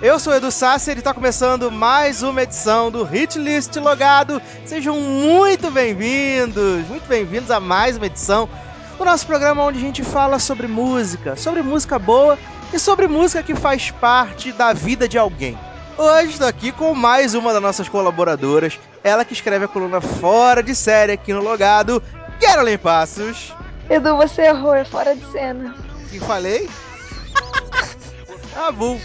Eu sou o Edu Sasser e está começando mais uma edição do Hit List Logado. Sejam muito bem-vindos, muito bem-vindos a mais uma edição do nosso programa onde a gente fala sobre música, sobre música boa e sobre música que faz parte da vida de alguém. Hoje estou aqui com mais uma das nossas colaboradoras, ela que escreve a coluna Fora de Série aqui no Logado, Caroline Passos. Edu, você errou, é fora de cena. que falei? Ah, bom.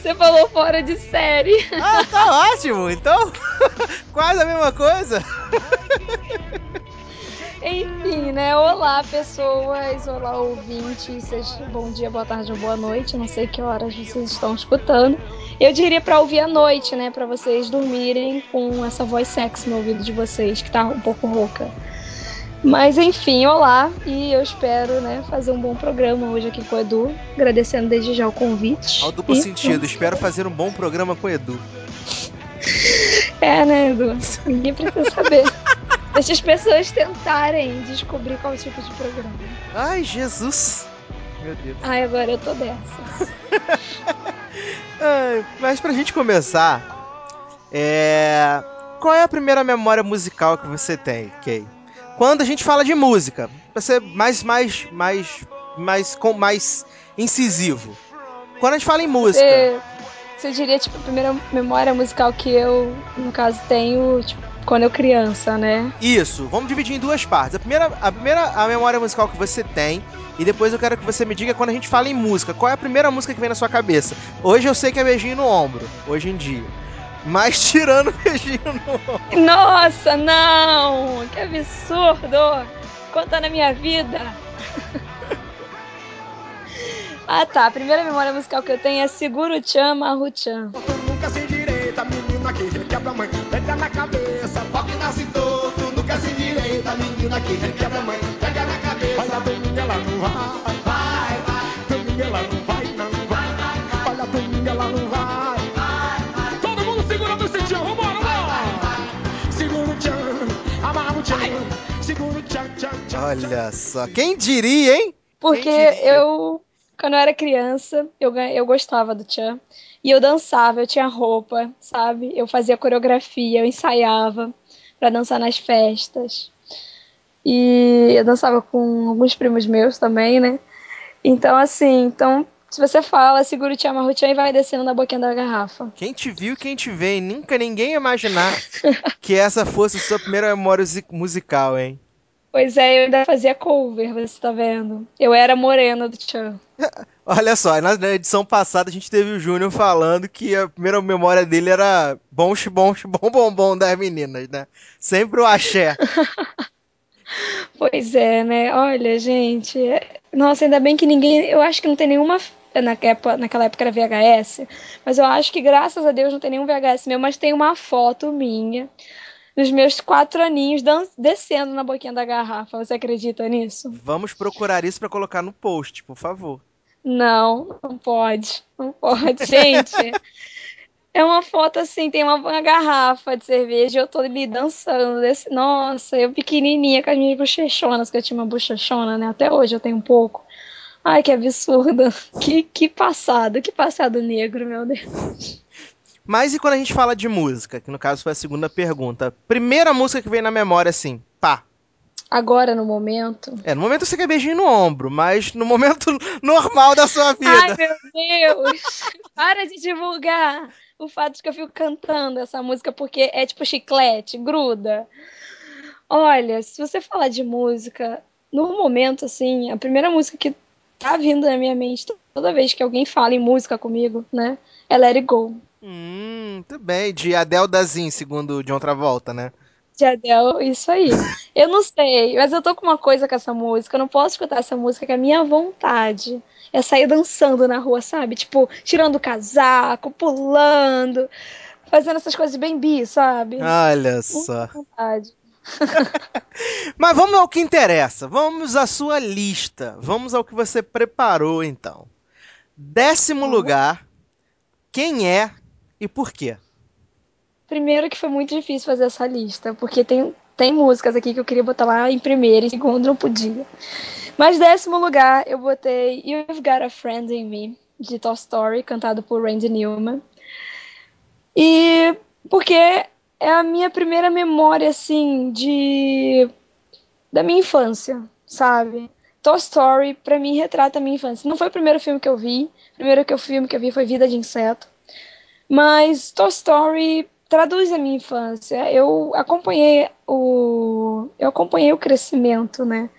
Você falou fora de série. Ah, tá ótimo. Então, quase a mesma coisa. Enfim, né? Olá, pessoas. Olá, ouvintes. Seja bom dia, boa tarde ou boa noite. Não sei que horas vocês estão escutando. Eu diria pra ouvir à noite, né? Pra vocês dormirem com essa voz sexy no ouvido de vocês, que tá um pouco rouca. Mas enfim, olá, e eu espero né, fazer um bom programa hoje aqui com o Edu, agradecendo desde já o convite. Ao duplo E- sentido, espero fazer um bom programa com o Edu. É, né, Edu? Ninguém precisa saber. Deixa as pessoas tentarem descobrir qual tipo de programa. Ai, Jesus. Meu Deus. Ai, agora eu tô dessa. Ai, mas pra gente começar, é... qual é a primeira memória musical que você tem, Kay? Quando a gente fala de música, pra ser mais, mais, mais, mais, com mais incisivo. Quando a gente fala em música, Você, você diria, tipo, a primeira memória musical que eu, no caso, tenho, tipo, quando eu criança, né? Isso, vamos dividir em duas partes. A primeira, a primeira a memória musical que você tem, e depois eu quero que você me diga quando a gente fala em música, qual é a primeira música que vem na sua cabeça? Hoje eu sei que é beijinho no ombro, hoje em dia. Mas tirando beijinho no ombro. Nossa, não! Que absurdo! Conta na minha vida! ah tá, a primeira memória musical que eu tenho é Seguro Chan Maru-chan. Tu nunca se endireita, menina que requebra mãe. Pega na cabeça, toque na cintura. Tu nunca se endireita, menina que requebra mãe. Pega na cabeça. Olha, domingo ela não vai. Vai, vai. Domingo ela vai, não vai. Olha só, quem diria, hein? Porque diria? eu, quando eu era criança, eu, eu gostava do Chan. E eu dançava, eu tinha roupa, sabe? Eu fazia coreografia, eu ensaiava pra dançar nas festas. E eu dançava com alguns primos meus também, né? Então, assim, então, se você fala, segura o Chan Maru-chan e vai descendo na boquinha da garrafa. Quem te viu, quem te vê, nunca ninguém ia imaginar que essa fosse sua primeira memória musical, hein? Pois é, eu ainda fazia cover, você tá vendo? Eu era morena do Chan. Olha só, na na edição passada a gente teve o Júnior falando que a primeira memória dele era bom, bom, bom, bom, bom das meninas, né? Sempre o axé. Pois é, né? Olha, gente. é- Nossa, ainda bem que ninguém. Eu acho que não tem nenhuma. Na época, naquela época era VHS, mas eu acho que graças a Deus não tem nenhum VHS meu, mas tem uma foto minha dos meus quatro aninhos dan- descendo na boquinha da garrafa. Você acredita nisso? Vamos procurar isso pra colocar no post, por favor. Não, não pode. Não pode, gente. É uma foto assim, tem uma, uma garrafa de cerveja e eu tô ali dançando. Desse, nossa, eu pequenininha com as minhas bochechonas, que eu tinha uma bochechona, né? Até hoje eu tenho um pouco. Ai, que absurdo. Que, que passado, que passado negro, meu Deus. Mas e quando a gente fala de música, que no caso foi a segunda pergunta. Primeira música que vem na memória, assim, pá. Agora, no momento. É, no momento você quer beijinho no ombro, mas no momento normal da sua vida. Ai, meu Deus! Para de divulgar o fato de que eu fico cantando essa música porque é tipo chiclete, gruda. Olha, se você falar de música, no momento, assim, a primeira música que tá vindo na minha mente toda vez que alguém fala em música comigo, né? É Let It Go. Hum, muito bem. De Adele Dazin, segundo o John Travolta, né? de Adele, isso aí. Eu não sei, mas eu tô com uma coisa com essa música. Eu não posso escutar essa música que é a minha vontade é sair dançando na rua, sabe? Tipo, tirando o casaco, pulando, fazendo essas coisas bem bi, sabe? Olha só. Mas vamos ao que interessa. Vamos à sua lista. Vamos ao que você preparou, então. Décimo uhum. lugar. Quem é e por quê? Primeiro que foi muito difícil fazer essa lista, porque tem, tem músicas aqui que eu queria botar lá em primeiro e segundo não podia. Mas décimo lugar, eu botei You've Got a Friend in Me, de Toy Story, cantado por Randy Newman. E porque é a minha primeira memória, assim, de. da minha infância, sabe? Toy Story, pra mim, retrata a minha infância. Não foi o primeiro filme que eu vi. O primeiro que eu, filme que eu vi foi Vida de Inseto. Mas Toy Story traduz a minha infância. Eu acompanhei o. Eu acompanhei o crescimento, né?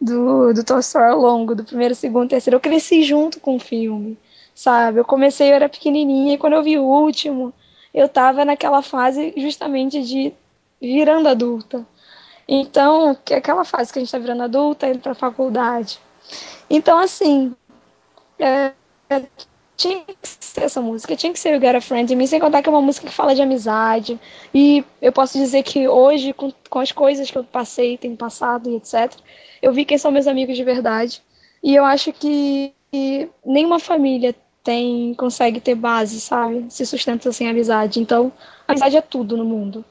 Do, do Toy Story ao longo, do primeiro, segundo, terceiro. Eu cresci junto com o filme, sabe? Eu comecei, eu era pequenininha, e quando eu vi o último, eu tava naquela fase justamente de virando adulta. Então, que é aquela fase que a gente tá virando adulta, indo pra faculdade. Então, assim, é, tinha que ser essa música, tinha que ser o Get a Friend Me, sem contar que é uma música que fala de amizade. E eu posso dizer que hoje, com, com as coisas que eu passei, tenho passado e etc., eu vi quem são meus amigos de verdade. E eu acho que nenhuma família tem consegue ter base, sabe? Se sustenta sem amizade. Então, amizade é tudo no mundo.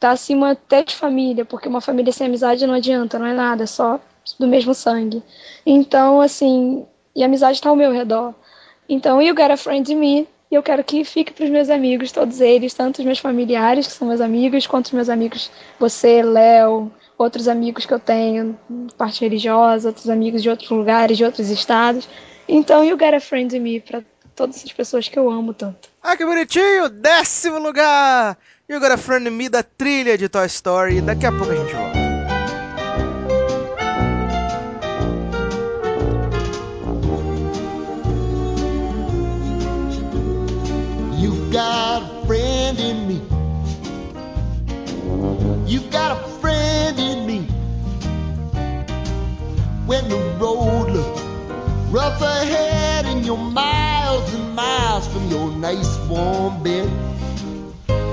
Tá acima até de família, porque uma família sem amizade não adianta, não é nada, é só do mesmo sangue. Então, assim, e a amizade tá ao meu redor. Então, you got a friend in me, e eu quero que fique para os meus amigos, todos eles, tanto os meus familiares, que são meus amigos, quanto os meus amigos, você, Léo, outros amigos que eu tenho, parte religiosa, outros amigos de outros lugares, de outros estados. Então, You Got a Friend in Me para todas essas pessoas que eu amo tanto. Ah, que bonitinho! Décimo lugar! You Got a Friend in Me da trilha de Toy Story. Daqui a pouco a gente volta. You got a friend in me. You got a friend in me. When the road rough ahead and you're miles and miles from your nice warm bed.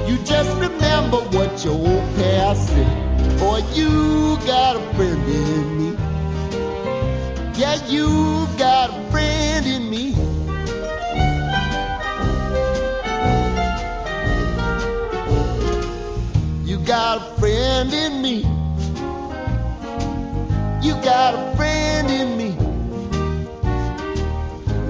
You just remember what your old past said. Boy, you got a friend in me. Yeah, you got a friend in me. You got a friend in me. You got a friend in me.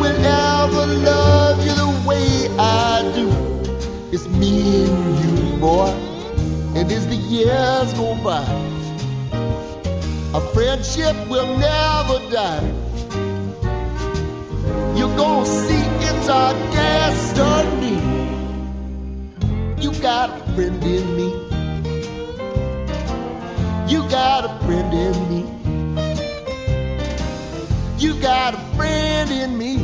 will ever love you the way I do. It's me and you, boy. And as the years go by, our friendship will never die. You're gonna see it's our destiny. You got a friend in me. You got a friend in me. You got a friend in me.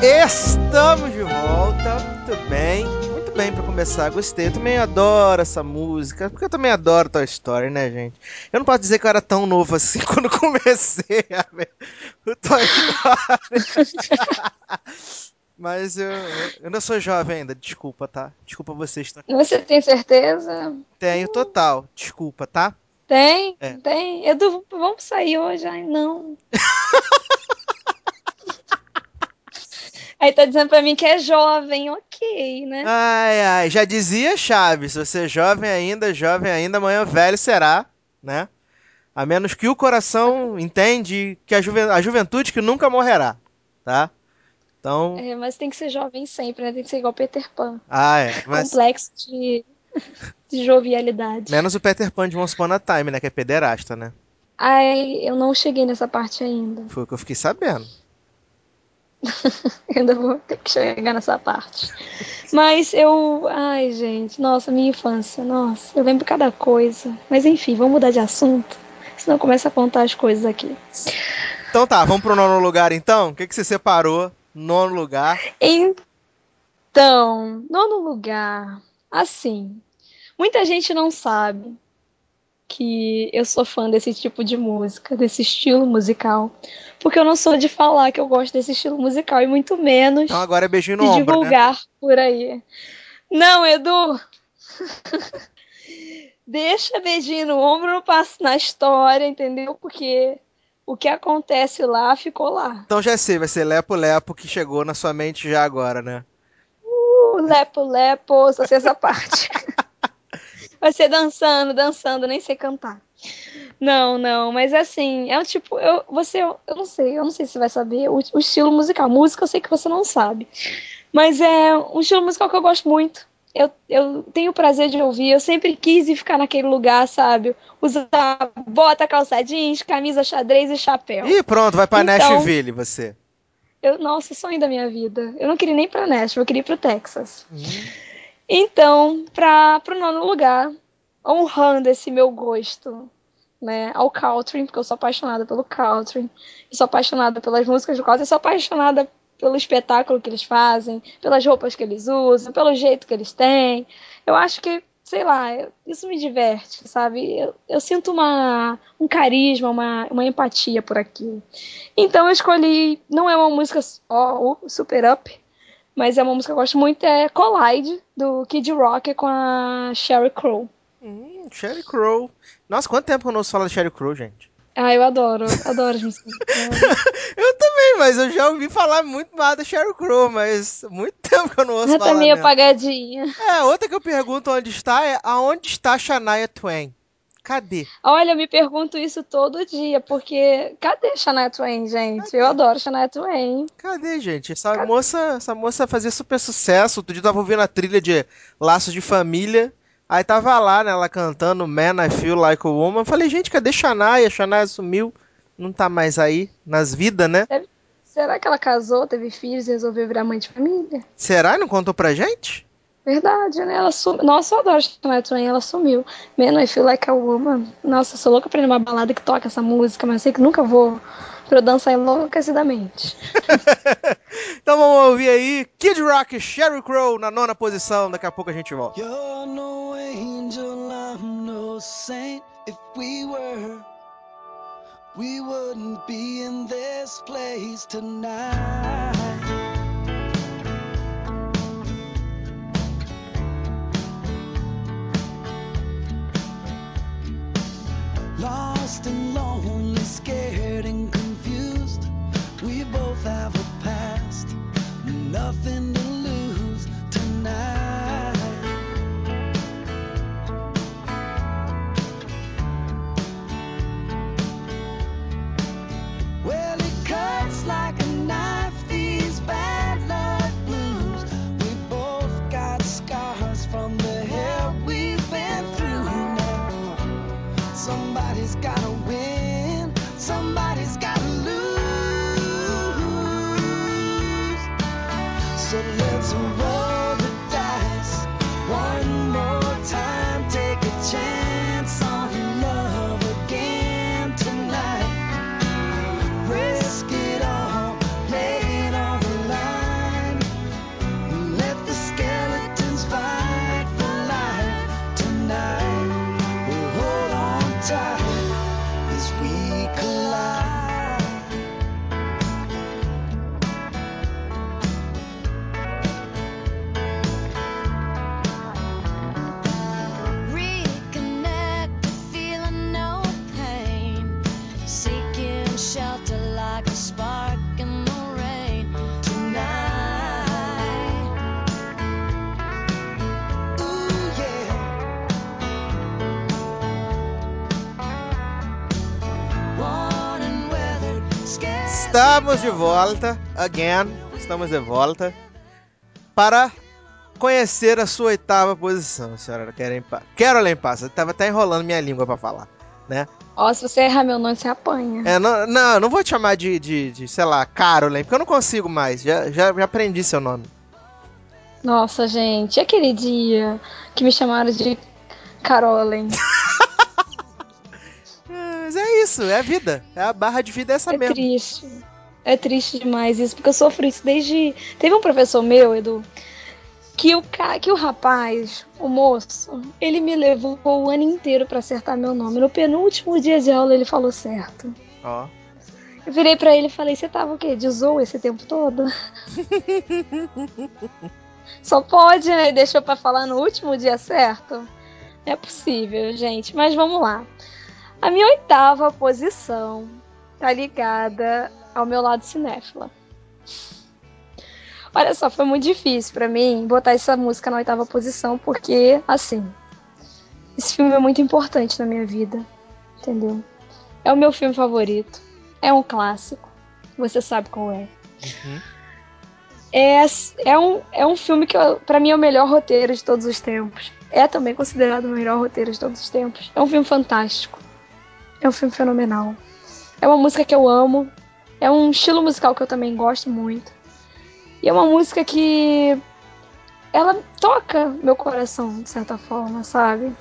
Estamos de volta, muito bem, muito bem para começar. Gostei, eu também adoro essa música, porque eu também adoro Toy Story, né, gente? Eu não posso dizer que eu era tão novo assim quando comecei a ver o Toy Story. Mas eu, eu ainda sou jovem ainda, desculpa, tá? Desculpa vocês. Tá? Você tem certeza? Tenho total, desculpa, tá? Tem, é. tem. Edu, vamos sair hoje? Ai, não. Aí tá dizendo pra mim que é jovem, ok, né? Ai, ai, já dizia Chaves, você é jovem ainda, jovem ainda, amanhã velho será, né? A menos que o coração entende que a, juven a juventude que nunca morrerá, tá? Então... É, mas tem que ser jovem sempre, né? Tem que ser igual Peter Pan. Ah, é. Mas... Complexo de de jovialidade. Menos o Peter Pan de Once Upon a Time, né? Que é pederasta, né? Ai, eu não cheguei nessa parte ainda. Foi o que eu fiquei sabendo. Ainda vou ter que chegar nessa parte. Mas eu. Ai, gente, nossa, minha infância, nossa, eu lembro cada coisa. Mas enfim, vamos mudar de assunto. Senão começa a contar as coisas aqui. Então tá, vamos pro nono lugar então? O que, que você separou? Nono lugar. Então, nono lugar. Assim, muita gente não sabe que eu sou fã desse tipo de música, desse estilo musical. Porque eu não sou de falar que eu gosto desse estilo musical, e muito menos Então agora é beijinho no de ombro, né? divulgar por aí. Não, Edu! Deixa beijinho no ombro no passo na história, entendeu? Porque o que acontece lá ficou lá. Então já sei, vai ser Lepo Lepo que chegou na sua mente já agora, né? Lepo, lepo, só sei essa parte. Vai ser dançando, dançando, nem sei cantar. Não, não, mas assim, é um tipo, eu, você, eu não sei, eu não sei se você vai saber o, o estilo musical. Música eu sei que você não sabe. Mas é um estilo musical que eu gosto muito. Eu, eu tenho o prazer de ouvir, eu sempre quis ir ficar naquele lugar, sabe? Usar bota, calça jeans, camisa xadrez e chapéu. Ih, pronto, vai pra Então- Nashville você. Eu, nossa, sonho da minha vida. Eu não queria nem pra Nashville, eu queria ir pro Texas. Então, para pro nono lugar, honrando esse meu gosto, né, ao country, porque eu sou apaixonada pelo country, eu sou apaixonada pelas músicas do country, eu sou apaixonada pelo espetáculo que eles fazem, pelas roupas que eles usam, pelo jeito que eles têm. Eu acho que, sei lá, eu- isso me diverte, sabe? Eu, eu sinto uma, um carisma, uma, uma empatia por aquilo. Então eu escolhi, não é uma música só, Super Up, mas é uma música que eu gosto muito, é Collide, do Kid Rock com a Sheryl Crow. Hum, Sherry Crow. Nossa, quanto tempo que eu não ouço falar de Sherry Crow, gente? Ah, eu adoro, adoro as músicas. Eu também, mas eu já ouvi falar muito mal da Sherry Crow, mas muito tempo que eu não ouço Ela falar tá meio mesmo. apagadinha. É, outra que eu pergunto onde está é aonde está Shania Twain? Cadê? Olha, eu me pergunto isso todo dia, porque cadê Shania Twain, gente? Eu adoro Shania Twain. Cadê, gente? Essa moça, essa moça fazia super sucesso. Outro dia eu tava ouvindo a trilha de Laços de Família. Aí tava lá, né, ela cantando Man, I Feel Like a Woman. Falei, gente, cadê Shania? Shania sumiu. Não tá mais aí nas vidas, né? Será que ela casou, teve filhos e resolveu virar mãe de família? Será? Não contou pra gente? Verdade, né? Ela sumiu. Nossa, eu adoro Shania Twain, ela sumiu. Man, I Feel Like a Woman. Nossa, eu sou louca pra ir numa balada que toca essa música, mas eu sei que nunca vou pra eu dançar enlouquecidamente. Então vamos ouvir aí Kid Rock e Sheryl Crow na nona posição. Daqui a pouco a gente volta. You're no angel, I'm no saint. If we were, we wouldn't be in this place tonight. Lost and lonely, scared and. We both have a past, nothing to lose tonight. Well, it cuts like a knife, these bad luck blues. We both got scars from the hell we've been through now. Somebody's gotta win, somebody's Estamos de volta, again. Estamos de volta para conhecer a sua oitava posição, senhora Carolyn Passa. Tava até enrolando minha língua pra falar, né? Ó, se você errar meu nome, você apanha. É, não, não, não vou te chamar de, de, de, sei lá, Carolyn, porque eu não consigo mais. Já, já, já aprendi seu nome. Nossa, gente, aquele dia que me chamaram de Carolen? É isso, é a vida. É a barra de vida é essa É mesmo. triste. É triste demais isso, porque eu sofro isso desde. Teve um professor meu, Edu, que o, ca... que o rapaz, o moço, ele me levou o ano inteiro pra acertar meu nome. No penúltimo dia de aula ele falou certo. Ó. Eu virei pra ele e falei: Você tava o quê? De zoa esse tempo todo? Só pode, né? Deixou pra falar no último dia certo? Não é possível, gente. Mas vamos lá. A minha oitava posição tá ligada ao meu lado cinéfila. Olha só, foi muito difícil pra mim botar essa música na oitava posição, porque, assim, esse filme é muito importante na minha vida, entendeu? É o meu filme favorito, é um clássico, você sabe qual é. Uhum. É, é, um, é um filme que, pra mim, é o melhor roteiro de todos os tempos. É também considerado o melhor roteiro de todos os tempos. É um filme fantástico. É um filme fenomenal. É uma música que eu amo. É um estilo musical que eu também gosto muito. E é uma música que. Ela toca meu coração, de certa forma, sabe?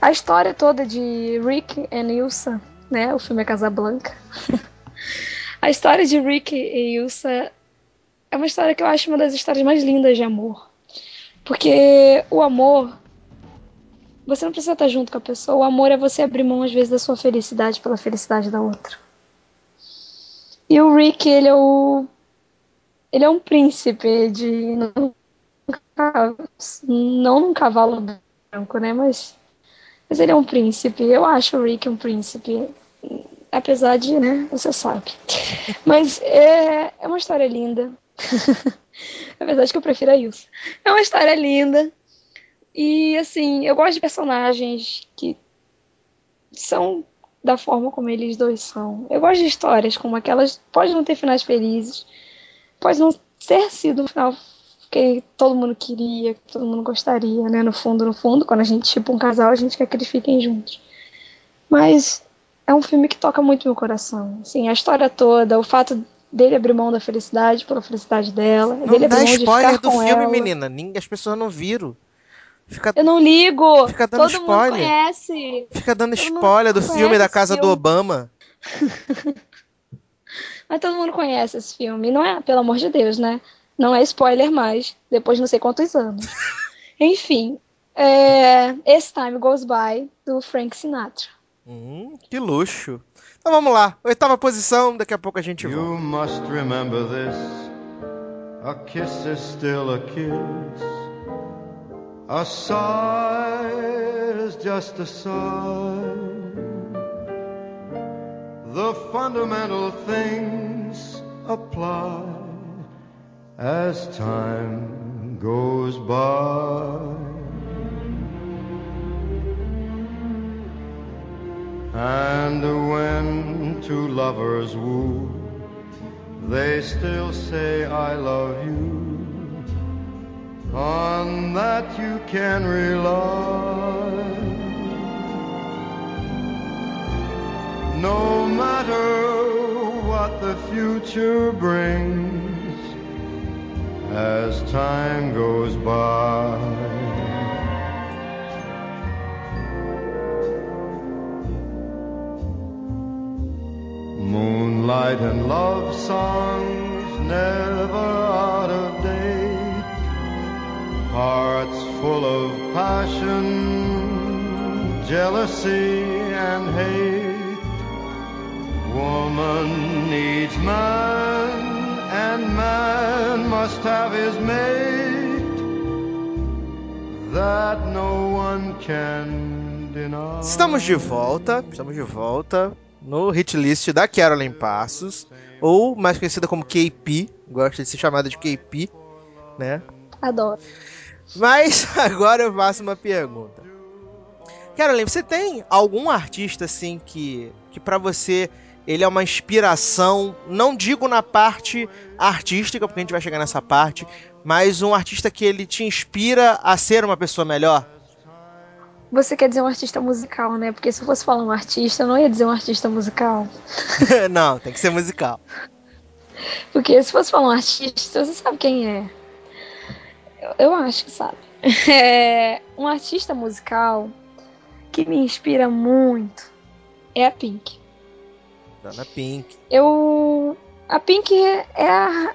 A história toda de Rick e Ilsa, né? O filme é Casablanca. a história de Rick e Ilsa é uma história que eu acho uma das histórias mais lindas de amor. Porque o amor. Você não precisa estar junto com a pessoa. O amor é você abrir mão, às vezes, da sua felicidade pela felicidade da outra. E o Rick, ele é o. Ele é um príncipe de. Não num cavalo branco, né? Mas. Mas ele é um príncipe. Eu acho o Rick um príncipe. Apesar de, né? Você sabe. Mas é, é uma história linda. é verdade que eu prefiro a Ilsa. É uma história linda. E assim, eu gosto de personagens que são da forma como eles dois são. Eu gosto de histórias como aquelas. Pode não ter finais felizes. Pode não ter sido um final que todo mundo queria, que todo mundo gostaria, né? No fundo, no fundo, quando a gente tipo um casal, a gente quer que eles fiquem juntos. Mas é um filme que toca muito meu coração. Assim, a história toda, o fato dele abrir mão da felicidade pela felicidade dela, Não dele dá abrir mão de spoiler ficar do com filme, ela. menina. Ninguém, as pessoas não viram. Fica, Eu não ligo. Fica dando Todo spoiler. mundo conhece. fica dando todo spoiler do conhece filme da casa do filme. Obama. Mas todo mundo conhece esse filme. Não é, pelo amor de Deus, né? Não é spoiler mais, depois de não sei quantos anos. Enfim, é, Esse Time Goes By, do Frank Sinatra. Hum, que luxo. Então vamos lá. Oitava posição, daqui a pouco a gente You volta. must remember this. A kiss is still a kiss. A sigh is just a sigh. The fundamental things apply as time goes by. And when two lovers woo, they still say I love you. On that you can rely. No matter what the future brings, as time goes by. Moonlight and love songs never out of date. Hearts full of passion, jealousy and hate. Woman needs man, and man must have his mate. That no one can deny. Estamos de volta, estamos de volta no hit list da Carolyn Passos, ou mais conhecida como KP, gosta de ser chamada de KP, né? Adoro. Mas agora eu faço uma pergunta. Carolyn, você tem algum artista assim que que para você ele é uma inspiração, não digo na parte artística, porque a gente vai chegar nessa parte, mas um artista que ele te inspira a ser uma pessoa melhor? Você quer dizer um artista musical, né? Porque se eu fosse falar um artista, eu não ia dizer um artista musical. não, tem que ser musical. Porque se fosse falar um artista, você sabe quem é. Eu, eu acho que sabe. É, um artista musical que me inspira muito é a Pink. Dona Pink. Eu. A Pink é a.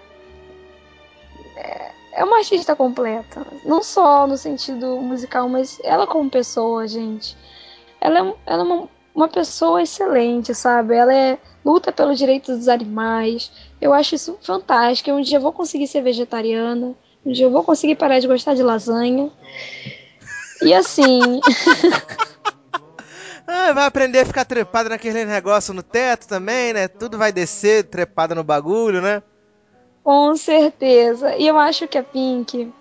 É, é uma artista completa. Não só no sentido musical, mas ela como pessoa, gente. Ela é, ela é uma, uma pessoa excelente, sabe? Ela é luta pelos direitos dos animais. Eu acho isso fantástico. Um dia eu vou conseguir ser vegetariana. Um dia eu vou conseguir parar de gostar de lasanha. E assim. ah, vai aprender a ficar trepada naquele negócio no teto também, né? Tudo vai descer trepada no bagulho, né? Com certeza. E eu acho que a Pink,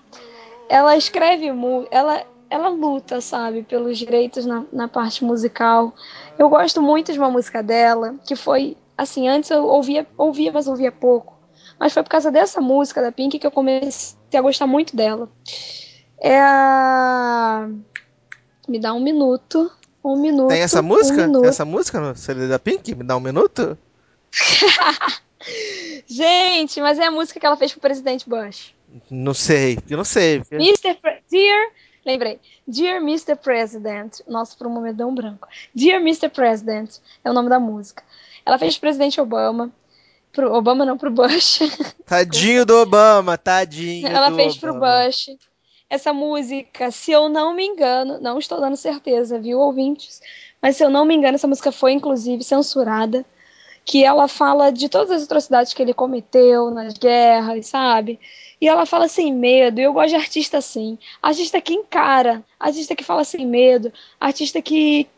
ela escreve muito, ela, ela luta, sabe, pelos direitos na, na parte musical. Eu gosto muito de uma música dela, que foi, assim, antes eu ouvia, ouvia, mas ouvia pouco. Mas foi por causa dessa música da Pink que eu comecei a gostar muito dela. É a. Me dá um minuto. Um minuto. Tem essa música? Um. Tem essa música no CD da Pink? Me dá um minuto? Gente, mas é a música que ela fez pro presidente Bush. Não sei, eu não sei. Mr. Pre Dear, lembrei. Dear Mr. President. Nossa, por um momento deu um branco. Dear Mr. President é o nome da música. Ela fez pro presidente Obama. Pro Obama não, pro Bush. Tadinho do Obama, tadinho. Ela do fez Obama. pro Bush. Essa música, se eu não me engano, não estou dando certeza, viu, ouvintes? Mas se eu não me engano, essa música foi inclusive censurada que ela fala de todas as atrocidades que ele cometeu nas guerras, sabe? E ela fala sem medo, e eu gosto de artista assim. Artista que encara, artista que fala sem medo, artista que,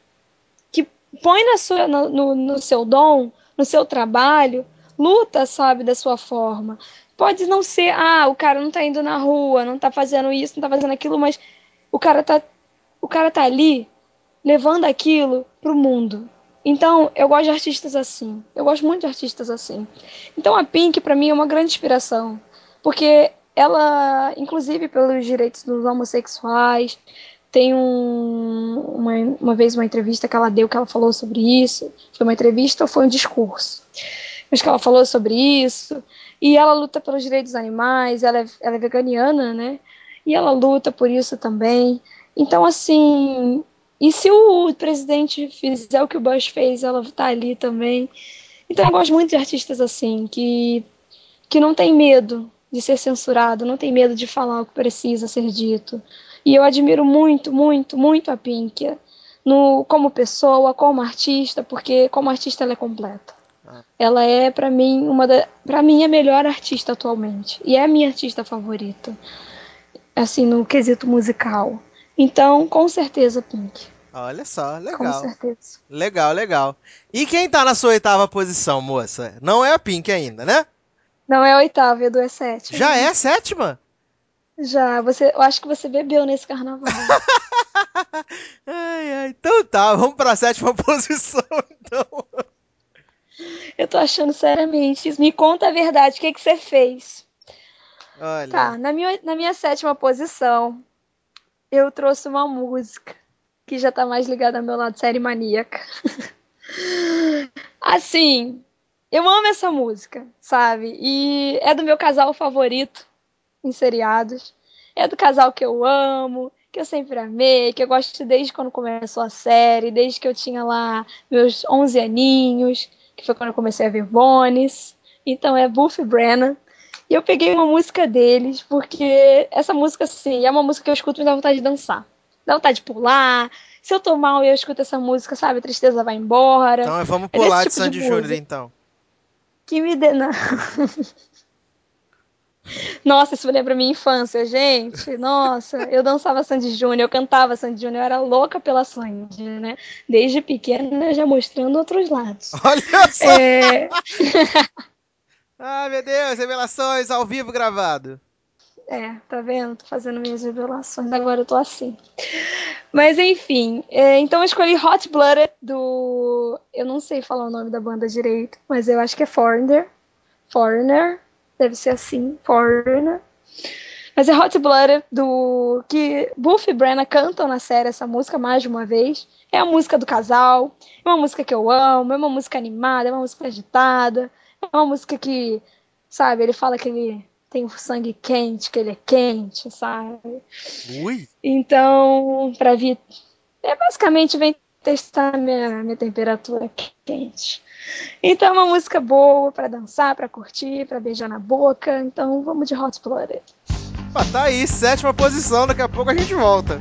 que põe na sua, no, no, no seu dom, no seu trabalho, luta, sabe, da sua forma. Pode não ser, ah, o cara não tá indo na rua, não tá fazendo isso, não tá fazendo aquilo, mas o cara tá, o cara tá ali levando aquilo pro mundo, então, eu gosto de artistas assim. Eu gosto muito de artistas assim. Então, a Pink, para mim, é uma grande inspiração. Porque ela, inclusive pelos direitos dos homossexuais, tem um, uma, uma vez uma entrevista que ela deu que ela falou sobre isso. Foi uma entrevista ou foi um discurso? Mas que ela falou sobre isso. E ela luta pelos direitos dos animais, ela é, ela é veganiana, né? E ela luta por isso também. Então, assim, e se o presidente fizer o que o Bush fez, ela tá ali também. Então eu gosto muito de artistas assim, que, que não tem medo de ser censurado, não tem medo de falar o que precisa ser dito. E eu admiro muito, muito, muito a Pink, no, como pessoa, como artista, porque como artista ela é completa. Ela é, para mim, uma da. para mim, a melhor artista atualmente. E é a minha artista favorita. Assim, no quesito musical. Então, com certeza, Pink. Olha só, Com legal. certeza. Legal, legal. E quem tá na sua oitava posição, moça? Não é a Pink ainda, né? Não é a oitava, Edu, é sétima. Já é a sétima? Já. Você, eu acho que você bebeu nesse carnaval. ai, ai. Então tá, vamos pra sétima posição, então. Eu tô achando seriamente. Me conta a verdade, o que, que você fez? Olha. Tá, na minha, na minha sétima posição, eu trouxe uma música que já tá mais ligada ao meu lado série maníaca. assim, eu amo essa música, sabe? E é do meu casal favorito em seriados. É do casal que eu amo, que eu sempre amei, que eu gosto desde quando começou a série, desde que eu tinha lá meus 11 aninhos, que foi quando eu comecei a ver Bones. Então é Buff Brennan. E eu peguei uma música deles, porque essa música, assim, é uma música que eu escuto e me dá vontade de dançar. Dá vontade de pular. Se eu tô mal e eu escuto essa música, sabe? A tristeza vai embora. Então vamos É pular de tipo de Sandy Júnior, então. Que me dê. Não. Nossa, isso lembra minha infância, gente. Nossa, eu dançava Sandy Júnior, eu cantava Sandy Júnior, eu era louca pela Sandy, né? Desde pequena já mostrando outros lados. Olha só! É, Ah, meu Deus, revelações ao vivo gravado. É, tá vendo? Tô fazendo minhas revelações, agora eu tô assim. Mas enfim, é, então eu escolhi Hot Blooded do. Eu não sei falar o nome da banda direito, mas eu acho que é Foreigner. Foreigner, deve ser assim, Foreigner. Mas é Hot Blooded do que Buffy e Brenna cantam na série essa música mais de uma vez. É a música do casal, é uma música que eu amo, é uma música animada, é uma música agitada, é uma música que, sabe, ele fala que ele tem o sangue quente, que ele é quente, sabe? Ui! Então, pra vir. É basicamente vem testar minha, minha temperatura quente. Então, é uma música boa pra dançar, pra curtir, pra beijar na boca. Então, vamos de Hot Blooded. Ah, tá aí, sétima posição, daqui a pouco a gente volta.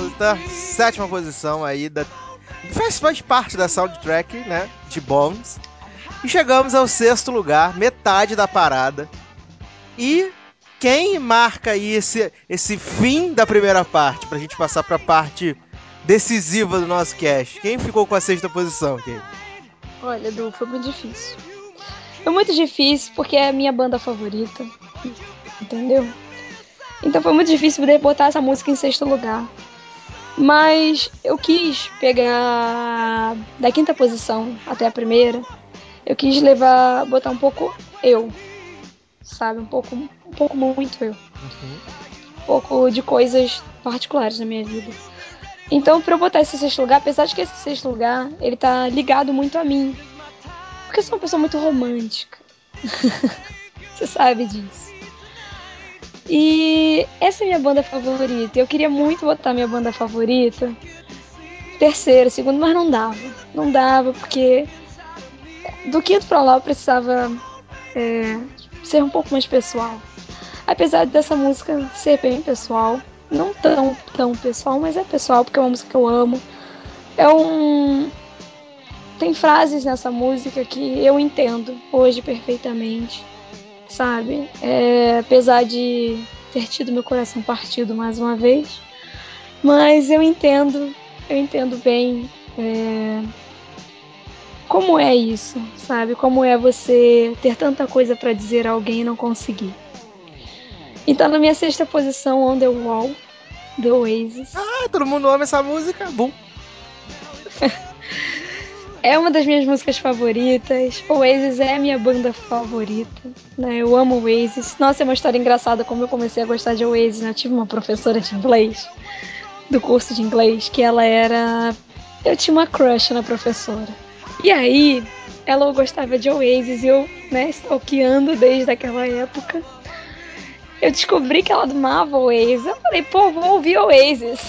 Volta. Sétima posição aí da. Faz, faz parte da soundtrack, né? De Bones. E chegamos ao sexto lugar, metade da parada. E quem marca aí esse, esse fim da primeira parte, pra gente passar pra parte decisiva do nosso cast? Quem ficou com a sexta posição, Kay? Olha, Edu, foi muito difícil. Foi muito difícil porque é a minha banda favorita. Entendeu? Então foi muito difícil poder botar essa música em sexto lugar. Mas eu quis pegar da quinta posição até a primeira. Eu quis levar, botar um pouco eu, sabe? Um pouco, um pouco muito eu. Um pouco de coisas particulares na minha vida. Então, pra eu botar esse sexto lugar, apesar de que esse sexto lugar, ele tá ligado muito a mim. Porque eu sou uma pessoa muito romântica. Você sabe disso. E essa é minha banda favorita. Eu queria muito botar minha banda favorita. Terceiro, segundo, mas não dava. Não dava, porque do quinto pra lá eu precisava é, ser um pouco mais pessoal. Apesar dessa música ser bem pessoal, não tão, tão pessoal, mas é pessoal porque é uma música que eu amo. É um. Tem frases nessa música que eu entendo hoje perfeitamente, sabe? É, apesar de ter tido meu coração partido mais uma vez, mas eu entendo, eu entendo bem é, como é isso, sabe? Como é você ter tanta coisa pra dizer a alguém e não conseguir. Então, na minha sexta posição, On The Wall, do Oasis. Ah, todo mundo ama essa música. Bom. É uma das minhas músicas favoritas. Oasis é a minha banda favorita. Né? Eu amo Oasis. Nossa, é uma história engraçada como eu comecei a gostar de Oasis. Né? Eu tive uma professora de inglês, do curso de inglês, que ela era. Eu tinha uma crush na professora. E aí, ela gostava de Oasis e eu, né, stalkeando desde aquela época. Eu descobri que ela amava Oasis. Eu falei, pô, vou ouvir Oasis.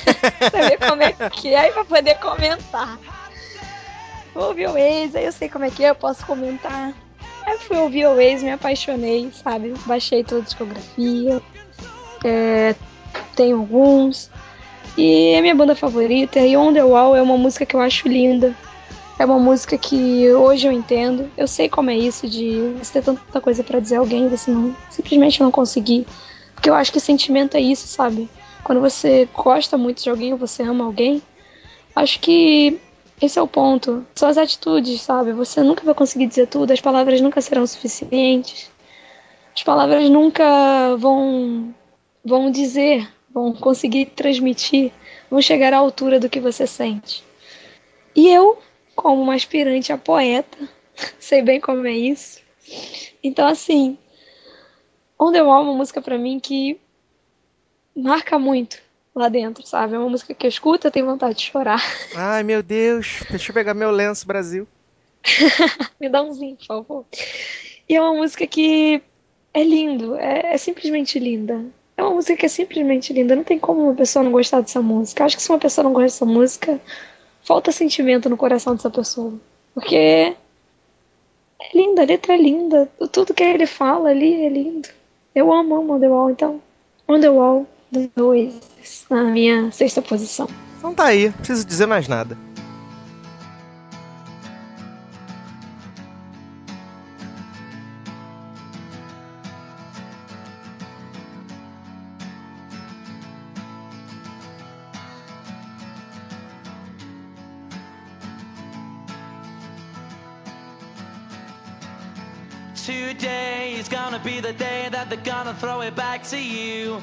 pra ver como é que é e pra poder comentar. Vou ouvir Oasis, aí eu sei como é que é, eu posso comentar. Aí eu fui ouvir Oasis, me apaixonei, sabe? Baixei toda a discografia. É, tem alguns. E é minha banda favorita. E On The Wall é uma música que eu acho linda. É uma música que hoje eu entendo. Eu sei como é isso de você ter tanta coisa pra dizer a alguém e você não, simplesmente não conseguir. Porque eu acho que sentimento é isso, sabe? Quando você gosta muito de alguém ou você ama alguém, Acho que esse é o ponto. São as atitudes, sabe? Você nunca vai conseguir dizer tudo, as palavras nunca serão suficientes. As palavras nunca vão vão dizer, vão conseguir transmitir, vão chegar à altura do que você sente. E eu, como uma aspirante a poeta, sei bem como é isso. Então, assim, On The Wall é uma música pra mim que marca muito lá dentro, sabe? É uma música que eu escuto, eu tenho vontade de chorar. Ai, meu Deus, deixa eu pegar meu lenço, Brasil. Me dá umzinho, por favor. E é uma música que é lindo, é, é, simplesmente linda. É uma música que é simplesmente linda. Não tem como uma pessoa não gostar dessa música. Acho que se uma pessoa não gosta dessa música, falta sentimento no coração dessa pessoa. Porque é linda, a letra é linda. Tudo que ele fala ali é lindo. Eu amo, amo The Wall, então. On The Wall, Dois na minha sexta posição. Então tá aí, não preciso dizer mais nada. Today is gonna be the day that they're gonna throw it back to you.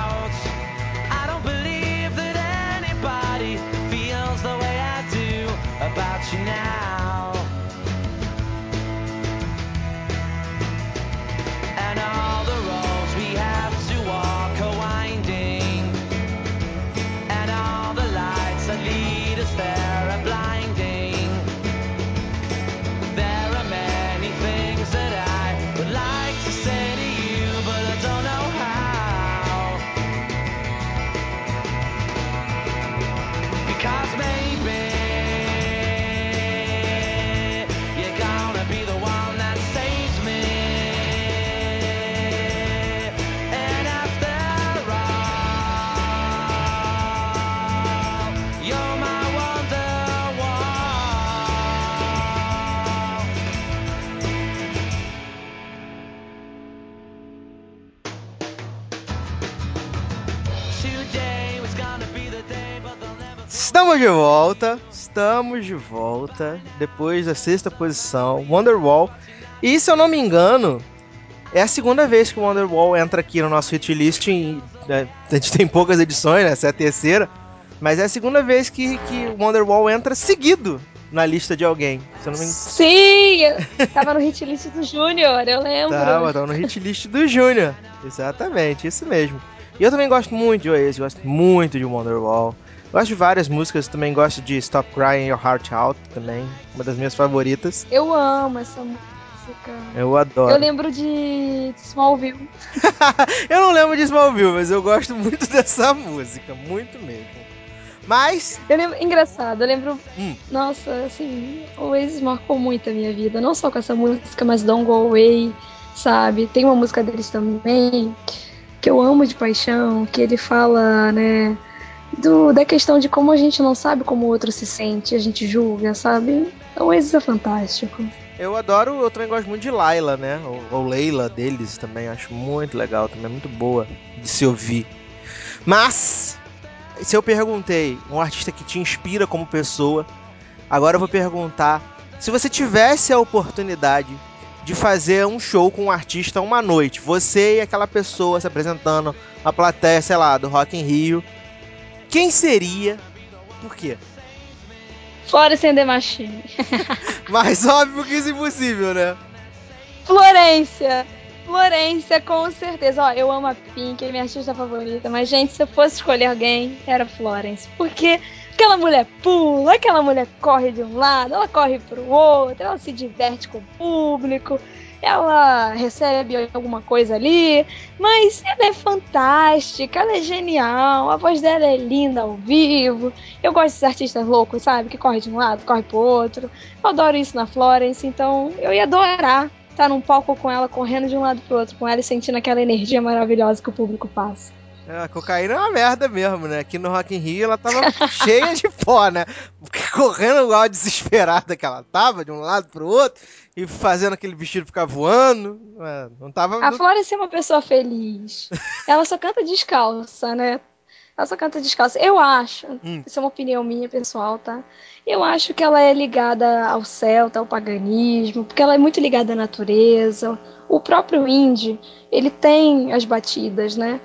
Now. Estamos de volta, estamos de volta, depois da sexta posição, Wonderwall. E se eu não me engano, é a segunda vez que o Wonderwall entra aqui no nosso hit list. em- né, a gente tem poucas edições, né? Essa é a terceira. Mas é a segunda vez que, que o Wonderwall entra seguido na lista de alguém. Se eu não me engano. Sim! Tava no hit list do Júnior, eu lembro. Tava, tava no hit list do Júnior. Exatamente, isso mesmo. E eu também gosto muito de Oasis, gosto muito de Wonderwall. Gosto de várias músicas, também gosto de Stop Crying Your Heart Out também, uma das minhas favoritas. Eu amo essa música. Eu adoro. Eu lembro de Smallville. Eu não lembro de Smallville, mas eu gosto muito dessa música, muito mesmo. Mas, Eu lembro, engraçado, eu lembro. Hum. Nossa, assim, o Oasis marcou muito a minha vida. Não só com essa música, mas Don't Go Away, sabe? Tem uma música deles também que eu amo de paixão, que ele fala, né? Do, da questão de como a gente não sabe como o outro se sente, a gente julga, sabe? O Oasis é fantástico. eu adoro, eu também gosto muito de Laila, né? Ou, ou Leila deles também, acho muito legal, também é muito boa de se ouvir. Mas, se eu perguntei um artista que te inspira como pessoa, agora eu vou perguntar se você tivesse a oportunidade de fazer um show com um artista uma noite, você e aquela pessoa se apresentando na plateia, sei lá, do Rock in Rio, quem seria? Por quê? Florence and the Machine. Mas óbvio que isso é impossível, né? Florência! Florência, com certeza. Ó, eu amo a Pink, é minha artista favorita, mas, gente, se eu fosse escolher alguém, era Florence. Porque aquela mulher pula, aquela mulher corre de um lado, ela corre pro outro, ela se diverte com o público. Ela recebe alguma coisa ali, mas ela é fantástica, ela é genial, a voz dela é linda ao vivo. Eu gosto desses artistas loucos, sabe? Que corre de um lado, corre pro outro. Eu adoro isso na Florence, então eu ia adorar estar num palco com ela, correndo de um lado pro outro com ela e sentindo aquela energia maravilhosa que o público passa. É, a cocaína é uma merda mesmo, né? Aqui no Rock in Rio ela tava cheia de pó, né? Porque correndo igual desesperada que ela tava, de um lado pro outro, e fazendo aquele vestido ficar voando. é, não tava. A Florence é uma pessoa feliz. Ela só canta descalça, né? Ela só canta descalça. Eu acho, Hum. isso é uma opinião minha pessoal, tá? Eu acho que ela é ligada ao celta, ao paganismo, porque ela é muito ligada à natureza. O próprio indie, ele tem as batidas, né?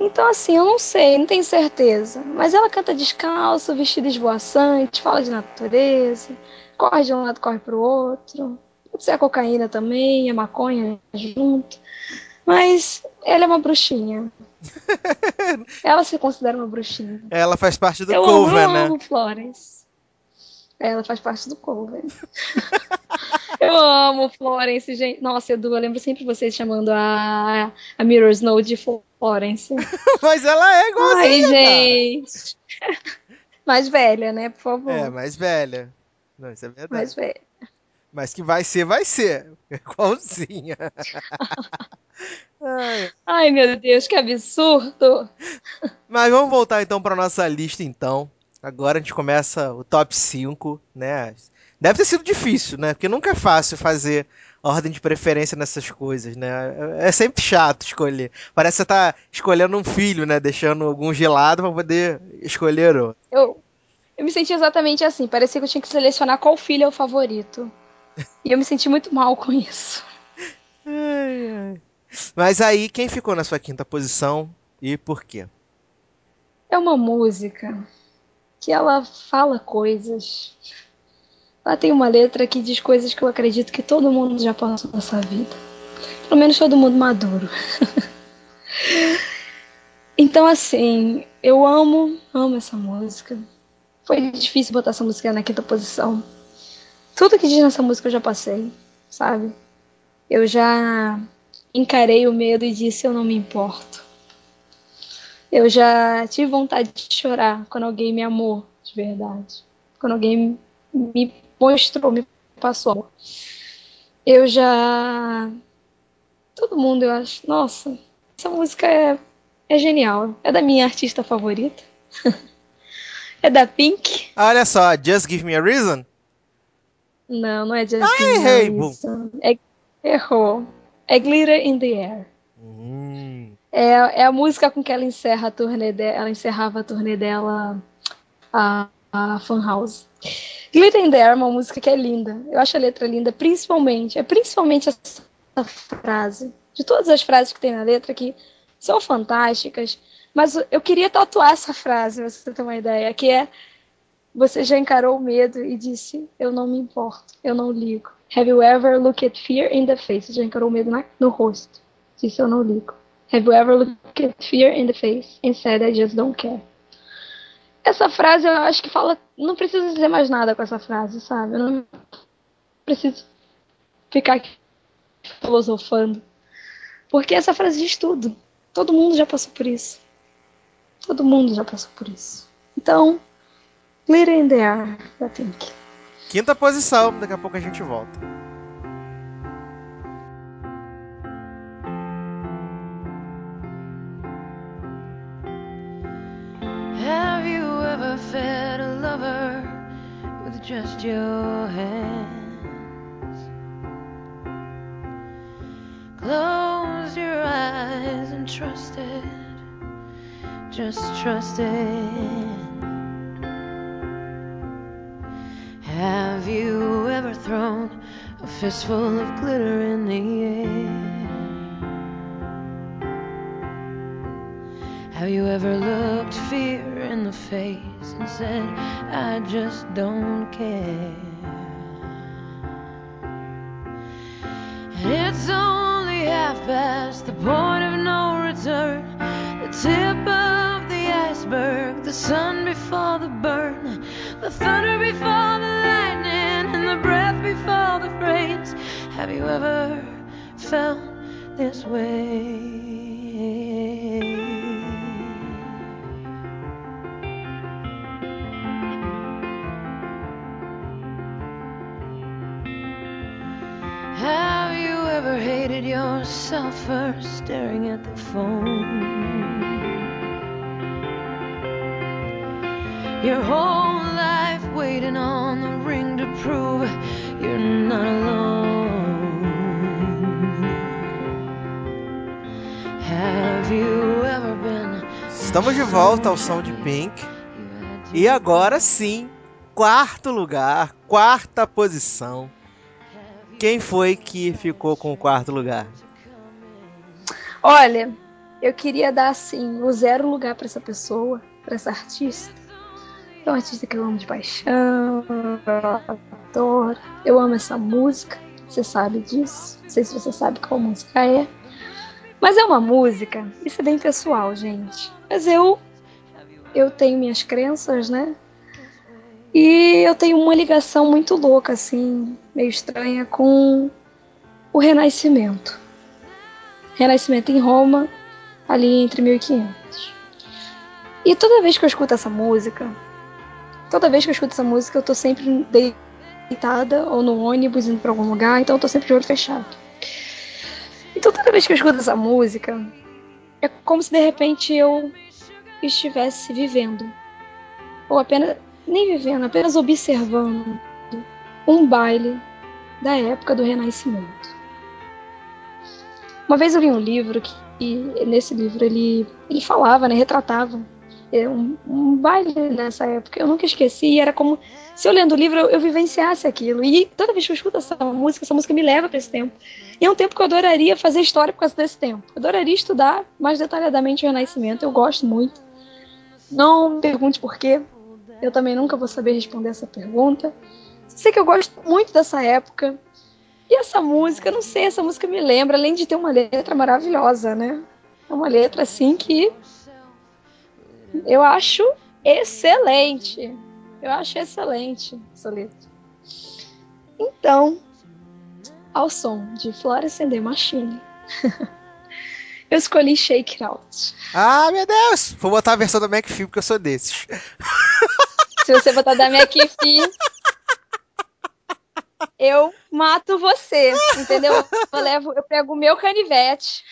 Então, assim, eu não sei, não tenho certeza. Mas ela canta descalço, vestido esvoaçante, fala de natureza, corre de um lado, corre pro outro. Pode ser a cocaína também, a maconha junto. Mas ela é uma bruxinha. ela se considera uma bruxinha. Ela faz parte do eu cover, amo, né? amo Florence. Ela faz parte do cover. eu amo Florence, gente. Nossa, Edu, eu lembro sempre vocês chamando a, a Mirror Snow de Florence. Mas ela é igualzinha, Ai, gente. Mais velha, né? Por favor. É, mais velha. Não, isso é verdade. Mais velha. Mas que vai ser, vai ser. Igualzinha. Ai, Ai, meu Deus, que absurdo. Mas vamos voltar então para nossa lista então. Agora a gente começa o top 5, né? Deve ter sido difícil, né? Porque nunca é fácil fazer ordem de preferência nessas coisas, né? É sempre chato escolher. Parece que você tá escolhendo um filho, né? Deixando algum gelado para poder escolher outro. Eu, eu me senti exatamente assim. Parecia que eu tinha que selecionar qual filho é o favorito. E eu me senti muito mal com isso. Ai, ai. Mas aí, quem ficou na sua quinta posição e por quê? É uma música que ela fala coisas. Ela tem uma letra que diz coisas que eu acredito que todo mundo já passou nessa vida. Pelo menos todo mundo maduro. então, assim, eu amo, amo essa música. Foi difícil botar essa música na quinta posição. Tudo que diz nessa música eu já passei, sabe? Eu já encarei o medo e disse eu não me importo. Eu já tive vontade de chorar quando alguém me amou de verdade. Quando alguém me mostrou, me passou amor. Eu já. Todo mundo, eu acho. Nossa, essa música é, é genial. É da minha artista favorita. é da Pink. Olha só, Just Give Me a Reason? Não, não é Just Ah, errei. É, errou. É Glitter in the Air. Hum, É, é a música com que ela encerra a turnê dela, ela encerrava a turnê dela, a, a Fan House. Glitter in the Air é uma música que é linda. Eu acho a letra linda, principalmente, é principalmente essa frase. De todas as frases que tem na letra que são fantásticas, mas eu queria tatuar essa frase, pra você ter uma ideia, que é você já encarou o medo e disse, eu não me importo, eu não ligo. Have you ever looked fear in the face? Já encarou o medo na- no rosto. Disse, eu não ligo. Have you ever looked fear in the face and said I just don't care? Essa frase eu acho que fala. Não preciso dizer mais nada com essa frase, sabe? Eu não preciso ficar aqui filosofando. Porque essa frase diz tudo. Todo mundo já passou por isso. Todo mundo já passou por isso. Então, Glitter in the Air, da Pink. quinta posição, daqui a pouco a gente volta. Have you ever fed a lover with just your hands? Close your eyes and trusted, just trusted. Have you ever thrown a fistful of glitter in the air? Have you ever looked fear in the face and said, I just don't care? It's only half past the point of no return, the tip of the iceberg, the sun before the the thunder before the lightning, and the breath before the phrase. Have you ever felt this way. Have you ever hated yourself for staring at the phone? Your whole waiting on the ring to prove you're not alone. Have you ever been Estamos de volta ao som de Pink. E agora sim, quarto lugar, quarta posição. Quem foi que ficou com o quarto lugar? Olha, eu queria dar assim o zero lugar pra essa pessoa, pra essa artista. É uma artista que eu amo de paixão, adoro. Eu amo essa música, você sabe disso. Não sei se você sabe qual música é. Mas é uma música, isso é bem pessoal, gente. Mas eu eu tenho minhas crenças, né? E eu tenho uma ligação muito louca, assim, meio estranha, com o Renascimento. Renascimento em Roma, ali entre 1500. E toda vez que eu escuto essa música, toda vez que eu escuto essa música, eu tô sempre deitada ou no ônibus indo pra algum lugar, então eu tô sempre de olho fechado. Então toda vez que eu escuto essa música, é como se de repente eu estivesse vivendo. Ou apenas, nem vivendo, apenas observando um baile da época do Renascimento. Uma vez eu li um livro que, e nesse livro ele, ele falava, né, retratava um, um baile nessa época. Eu nunca esqueci, era como se eu lendo o livro eu, eu vivenciasse aquilo. E toda vez que eu escuto essa música, essa música me leva para esse tempo. E é um tempo que eu adoraria fazer história por causa desse tempo. Eu adoraria estudar mais detalhadamente o Renascimento. Eu gosto muito. Não me pergunte por quê. Eu também nunca vou saber responder essa pergunta. Sei que eu gosto muito dessa época. E essa música, não sei, essa música me lembra, além de ter uma letra maravilhosa, né? É uma letra assim que eu acho excelente. Eu acho excelente essa letra. Então, ao som de Florence and the Machine, eu escolhi Shake It Out. Ah, meu Deus! Vou botar a versão da McPhee, porque eu sou desses. Se você botar da McPhee, eu mato você, entendeu? Eu levo, eu pego o meu canivete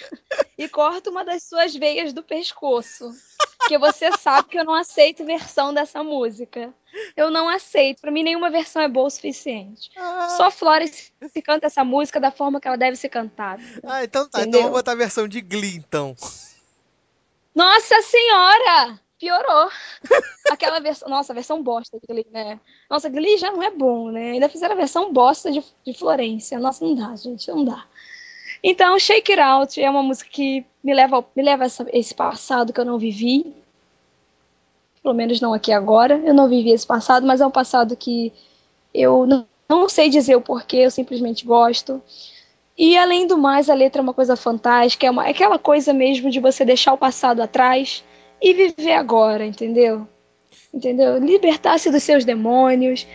e corto uma das suas veias do pescoço. Porque você sabe que eu não aceito versão dessa música. Eu não aceito. Pra mim, nenhuma versão é boa o suficiente. Só Flores se canta essa música da forma que ela deve ser cantada. Ah, então tá. Então Entendeu? eu vou botar a versão de Glee, então. Nossa senhora! Piorou. Aquela versão. Nossa, versão bosta de Glee, né? Nossa, Glee já não é bom, né? Ainda fizeram a versão bosta de, de Florência. Nossa, não dá, gente, não dá. Então, Shake It Out é uma música que me leva, me leva a esse passado que eu não vivi. Pelo menos não aqui agora. Eu não vivi esse passado, mas é um passado que eu não, não sei dizer o porquê, eu simplesmente gosto. E além do mais, a letra é uma coisa fantástica, é, uma, é aquela coisa mesmo de você deixar o passado atrás e viver agora, entendeu? Entendeu? Libertar-se dos seus demônios.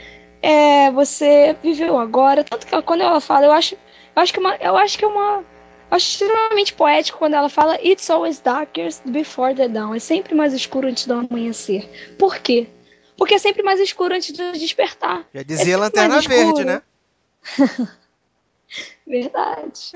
É, você viveu agora. Tanto que ela- quando ela fala, eu acho, eu acho que é uma, eu acho que é uma, acho extremamente poético quando ela fala It's always darker before the dawn. É sempre mais escuro antes do amanhecer. Por quê? Porque é sempre mais escuro antes do despertar. Já É dizia sempre Lanterna Verde, né? Verdade.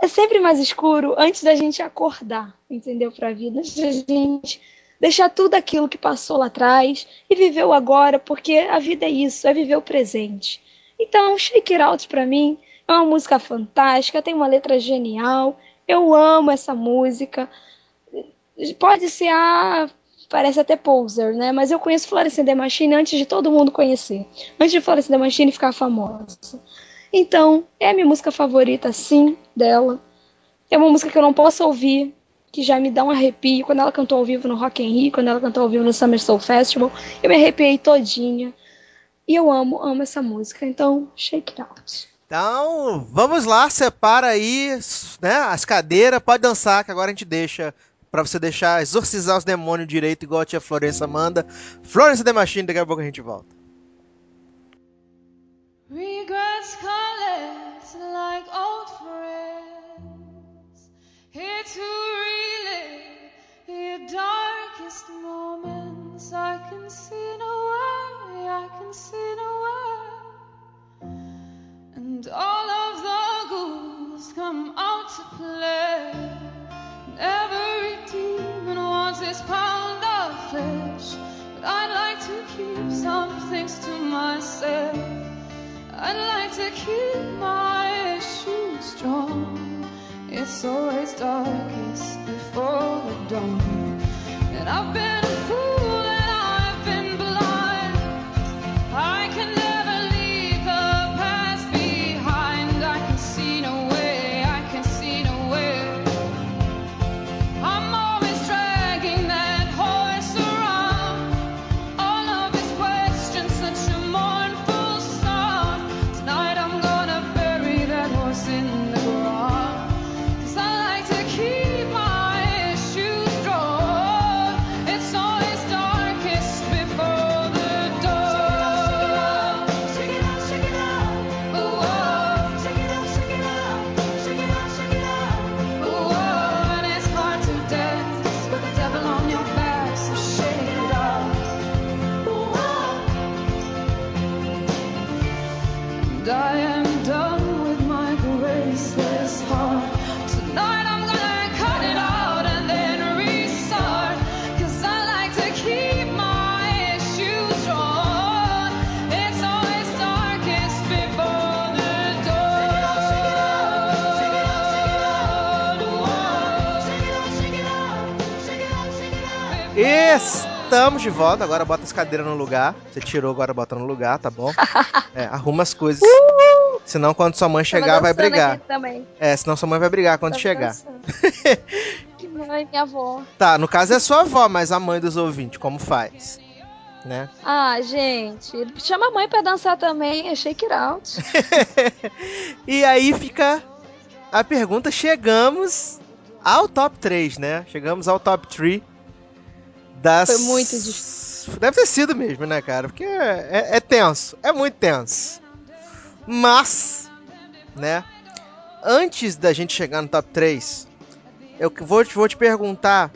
É sempre mais escuro antes da gente acordar, entendeu? Pra vida. Antes da gente deixar tudo aquilo que passou lá atrás e viver o agora, porque a vida é isso, é viver o presente. Então, Shake It Out pra mim é uma música fantástica, tem uma letra genial. Eu amo essa música. Pode ser a. Parece até poser, né? Mas eu conheço Florence and the Machine antes de todo mundo conhecer. Antes de Florence and the Machine ficar famosa. Então, é a minha música favorita, sim, dela. É uma música que eu não posso ouvir, que já me dá um arrepio. Quando ela cantou ao vivo no Rock in Rio, quando ela cantou ao vivo no Summer Soul Festival, eu me arrepiei todinha. E eu amo, amo essa música. Então, shake it out. Então, vamos lá, separa aí né, as cadeiras, pode dançar, que agora a gente deixa pra você deixar exorcizar os demônios direito, igual a tia Florença manda. Florence The Machine, daqui a pouco a gente volta. To relive your darkest moments. I can see no way, I can see no way. And all of the ghouls come out to play. And every demon wants his pound of flesh. But I'd like to keep some things to myself. I'd like to keep my shoes strong. It's always darkest before the dawn. And I've been a fool Estamos de volta, agora bota as cadeiras no lugar. Você tirou, agora bota no lugar, tá bom? É, arruma as coisas. Senão quando sua mãe chegar vai brigar. É, senão sua mãe vai brigar quando chegar. que mãe, minha avó. Tá, no caso é sua avó, mas a mãe dos ouvintes, como faz? Né? Ah, gente, chama a mãe pra dançar também, é shake it out. E aí fica a pergunta, chegamos ao top 3, né? Chegamos ao top 3 das... Foi muito difícil. Deve ter sido mesmo, né, cara? Porque é, é- é tenso, é muito tenso. Mas, né, antes da gente chegar no top 3, eu vou, te- vou te perguntar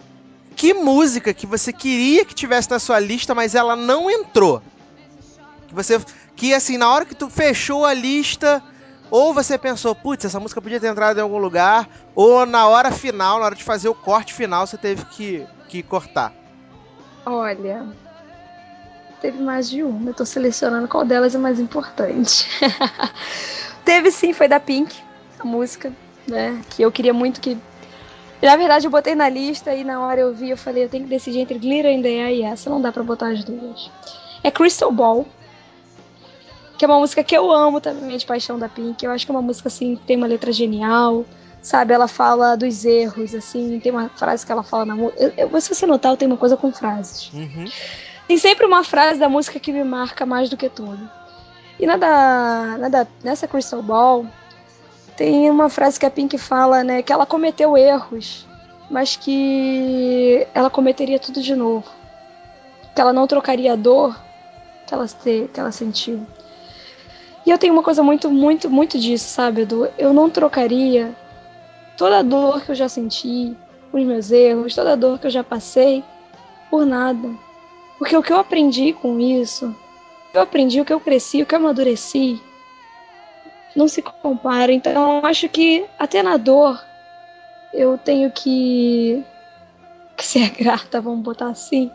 que música que você queria que tivesse na sua lista, mas ela não entrou. Que você que assim, na hora que tu fechou a lista, ou você pensou, putz, essa música podia ter entrado em algum lugar, ou na hora final, na hora de fazer o corte final, você teve que, que cortar. Olha, teve mais de uma, eu tô selecionando qual delas é mais importante. teve sim, foi da Pink, a música, né? Que eu queria muito que. Na verdade, eu botei na lista e na hora eu vi, eu falei, eu tenho que decidir entre Glitter in the Air e essa, não dá pra botar as duas. É Crystal Ball, que é uma música que eu amo também, de paixão da Pink. Eu acho que é uma música assim, que tem uma letra genial, sabe? Ela fala dos erros, assim, tem uma frase que ela fala na música. Se você notar, eu tenho uma coisa com frases. Uhum. Tem sempre uma frase da música que me marca mais do que tudo. E na da, na da- nessa Crystal Ball, tem uma frase que a Pink fala, né? Que ela cometeu erros, mas que ela cometeria tudo de novo. Que ela não trocaria a dor que ela, que ela sentiu. E eu tenho uma coisa muito, muito, muito disso, sabe, Edu? Eu não trocaria toda a dor que eu já senti, os meus erros, toda a dor que eu já passei, por nada. Porque o que eu aprendi com isso, eu aprendi, o que eu cresci, o que eu amadureci, não se compara. Então eu acho que até na dor eu tenho que, que ser grata, vamos botar assim.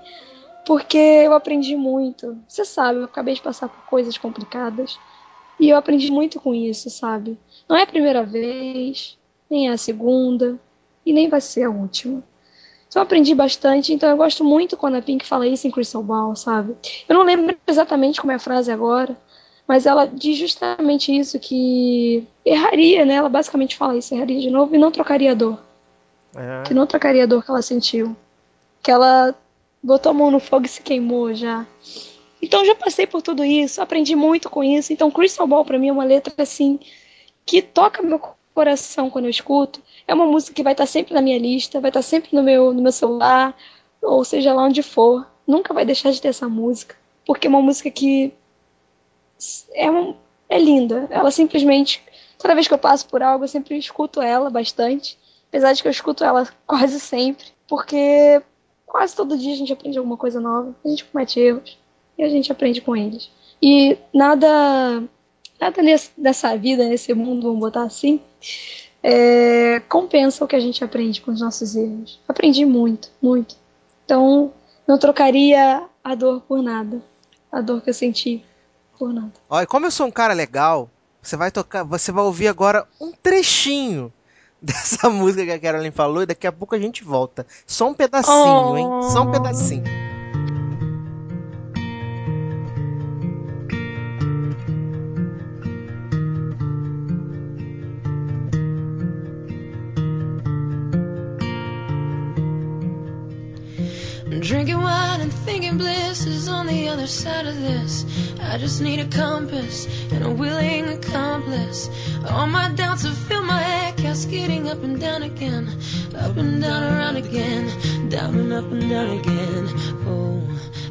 Porque eu aprendi muito. Você sabe, eu acabei de passar por coisas complicadas. E eu aprendi muito com isso, sabe? Não é a primeira vez, nem é a segunda, e nem vai ser a última. Então eu aprendi bastante, então eu gosto muito quando a Pink fala isso em Crystal Ball, sabe? Eu não lembro exatamente como é a frase agora, mas ela diz justamente isso, que erraria, né? Ela basicamente fala isso, erraria de novo e não trocaria a dor. É. Que não trocaria a dor que ela sentiu. Que ela botou a mão no fogo e se queimou já. Então já passei por tudo isso, aprendi muito com isso. Então Crystal Ball pra mim é uma letra assim que toca meu coração quando eu escuto. É uma música que vai estar sempre na minha lista, vai estar sempre no meu, no meu celular, ou seja lá onde for. Nunca vai deixar de ter essa música, porque é uma música que é, um, é linda. Ela simplesmente, toda vez que eu passo por algo, eu sempre escuto ela bastante. Apesar de que eu escuto ela quase sempre, porque quase todo dia a gente aprende alguma coisa nova, a gente comete erros e a gente aprende com eles. E nada, nada nesse, nessa vida, nesse mundo, vamos botar assim, é, compensa o que a gente aprende com os nossos erros. Aprendi muito, muito. Então, não trocaria a dor por nada. A dor que eu senti por nada. Olha, como eu sou um cara legal, você vai tocar, você vai ouvir agora um trechinho dessa música que a Carolyn falou e daqui a pouco a gente volta. Só um pedacinho, Oh. hein? Só um pedacinho. Drinking wine and thinking bliss is on the other side of this. I just need a compass and a willing accomplice. All my doubts have filled my head, cascading up and down again, up and down, around again, down and up and down again. Oh,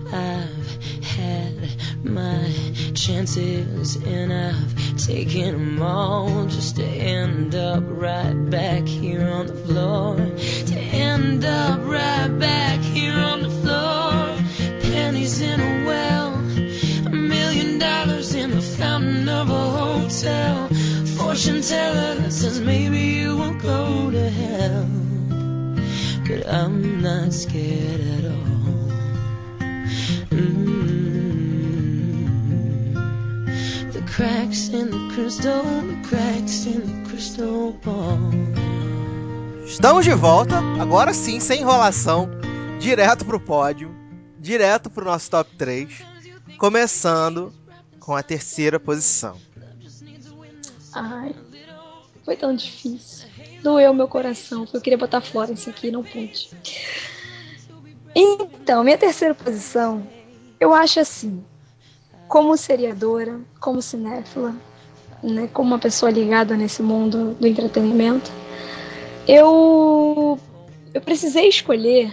I've had my chances and I've taken them all just to end up right back here on the floor. To end up right back Fortune teller says maybe you will go to hell. But I'm not scared at all. Mm. The cracks in the crystal, the cracks in the crystal ball. Estamos de volta, agora sim, sem enrolação, direto pro pódio, direto pro nosso top 3, começando com a terceira posição. Ai, foi tão difícil. Doeu meu coração, porque eu queria botar Florence aqui não pude. Então, minha terceira posição, eu acho assim, como seriadora, como cinéfila, né, como uma pessoa ligada nesse mundo do entretenimento, eu eu precisei escolher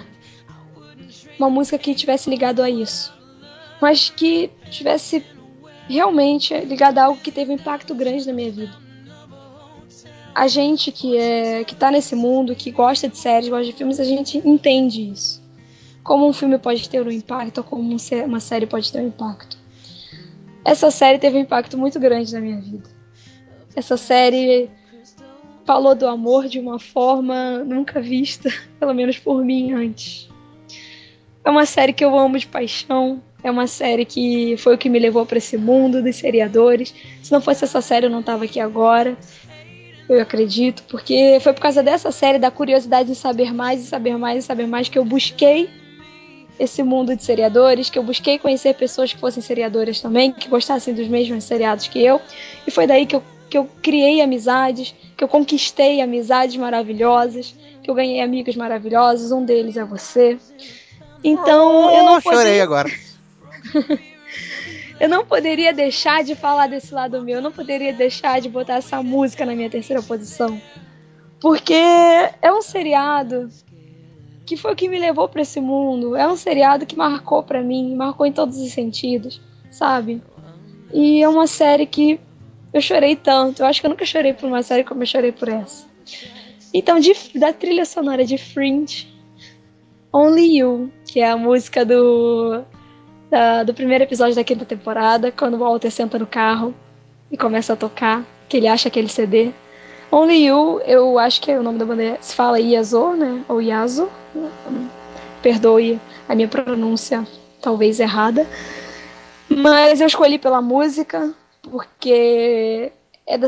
uma música que tivesse ligado a isso, mas que tivesse realmente ligada a algo que teve um impacto grande na minha vida. A gente que é que tá nesse mundo, que gosta de séries, gosta de filmes, a gente entende isso. Como um filme pode ter um impacto, ou como um uma série pode ter um impacto. Essa série teve um impacto muito grande na minha vida. Essa série falou do amor de uma forma nunca vista, pelo menos por mim antes. É uma série que eu amo de paixão. É uma série que foi o que me levou para esse mundo dos seriadores. Se não fosse essa série, eu não estava aqui agora. Eu acredito, porque foi por causa dessa série, da curiosidade de saber mais e saber mais e saber mais, que eu busquei esse mundo de seriadores, que eu busquei conhecer pessoas que fossem seriadoras também, que gostassem dos mesmos seriados que eu. E foi daí que eu, que eu criei amizades, que eu conquistei amizades maravilhosas, que eu ganhei amigos maravilhosos. Um deles é você. Então, eu não Oh, chorei poderia- agora. Eu não poderia deixar de falar desse lado meu, eu não poderia deixar de botar essa música na minha terceira posição. Porque é um seriado que foi o que me levou para esse mundo. É um seriado que marcou para mim, marcou em todos os sentidos, sabe? E é uma série que eu chorei tanto. Eu acho que eu nunca chorei por uma série como eu chorei por essa. Então, de- da trilha sonora de Fringe, Only You, que é a música do da- do primeiro episódio da quinta temporada, quando o Walter senta no carro e começa a tocar, que ele acha aquele CD. Only You, eu acho que é o nome da banda se fala Yazo, né? Ou Yazo. Perdoe a minha pronúncia, talvez errada. Mas eu escolhi pela música, porque é da,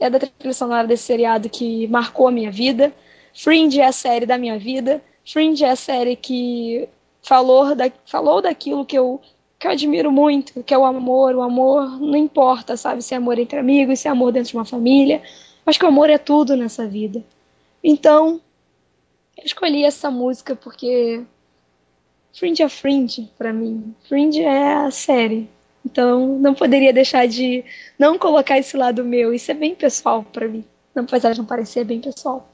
é da trilha sonora desse seriado que marcou a minha vida. Fringe é a série da minha vida. Fringe é a série que falou, da, falou daquilo que eu, que eu admiro muito, que é o amor. O amor não importa, sabe? Se é amor entre amigos, se é amor dentro de uma família. Acho que o amor é tudo nessa vida. Então, eu escolhi essa música porque Fringe é Fringe pra mim. Fringe é a série. Então, não poderia deixar de não colocar esse lado meu. Isso é bem pessoal pra mim. Não, apesar de não parecer, é bem pessoal.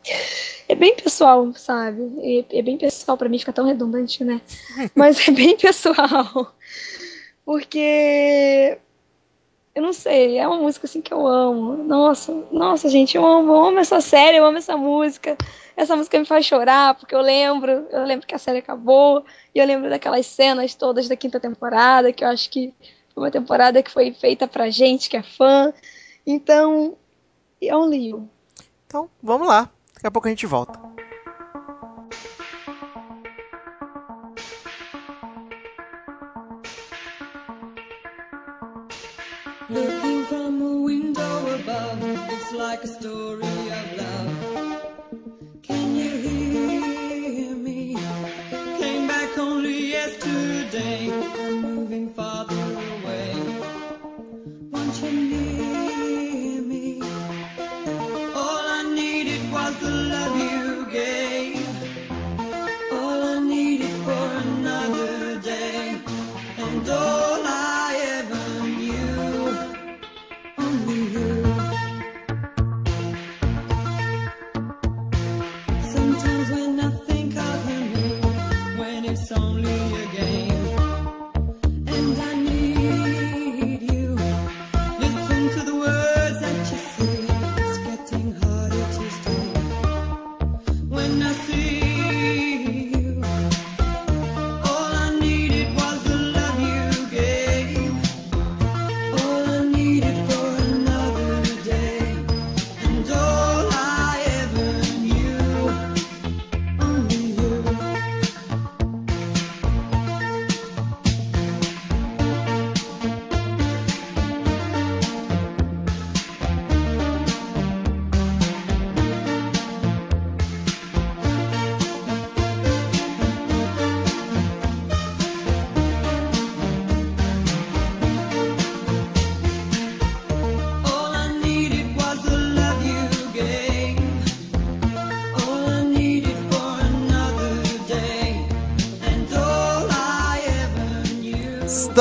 É bem pessoal, sabe? É, é bem pessoal pra mim, fica tão redundante, né? Mas é bem pessoal. Porque Eu não sei, é uma música assim que eu amo. Nossa, nossa, gente, eu amo, eu amo essa série, eu amo essa música. Essa música me faz chorar, porque eu lembro, eu lembro que a série acabou, e eu lembro daquelas cenas todas da quinta temporada, que eu acho que foi uma temporada que foi feita pra gente que é fã. Então, é um Leo. Então, vamos lá. Daqui a pouco a gente volta. Looking from a window above, it's like a story of love. Can you hear me? Came back only yesterday.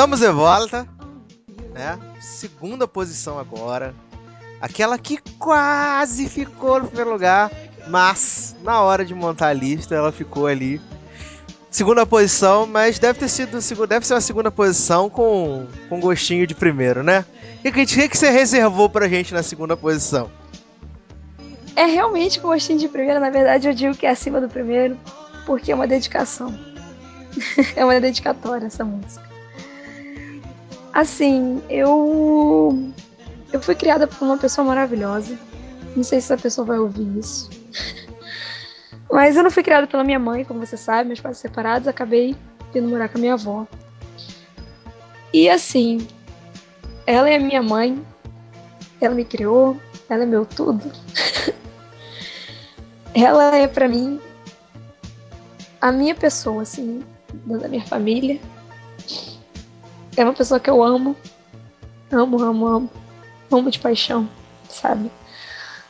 Estamos de volta, né? Segunda posição agora. Aquela que quase ficou no primeiro lugar, mas na hora de montar a lista ela ficou ali. Segunda posição, mas deve ter sido deve ser uma segunda posição com, com gostinho de primeiro, né? O que, que que você reservou pra gente na segunda posição? É realmente com gostinho de primeiro, na verdade eu digo que é acima do primeiro, porque é uma dedicação. é uma dedicatória essa música. Assim, eu eu fui criada por uma pessoa maravilhosa. Não sei se essa pessoa vai ouvir isso. Mas eu não fui criada pela minha mãe, como você sabe, meus pais separados, acabei vindo morar com a minha avó. E assim, ela é minha mãe, ela me criou, ela é meu tudo. ela é pra mim a minha pessoa, assim, da minha família. É uma pessoa que eu amo. Amo, amo, amo. Amo de paixão, sabe?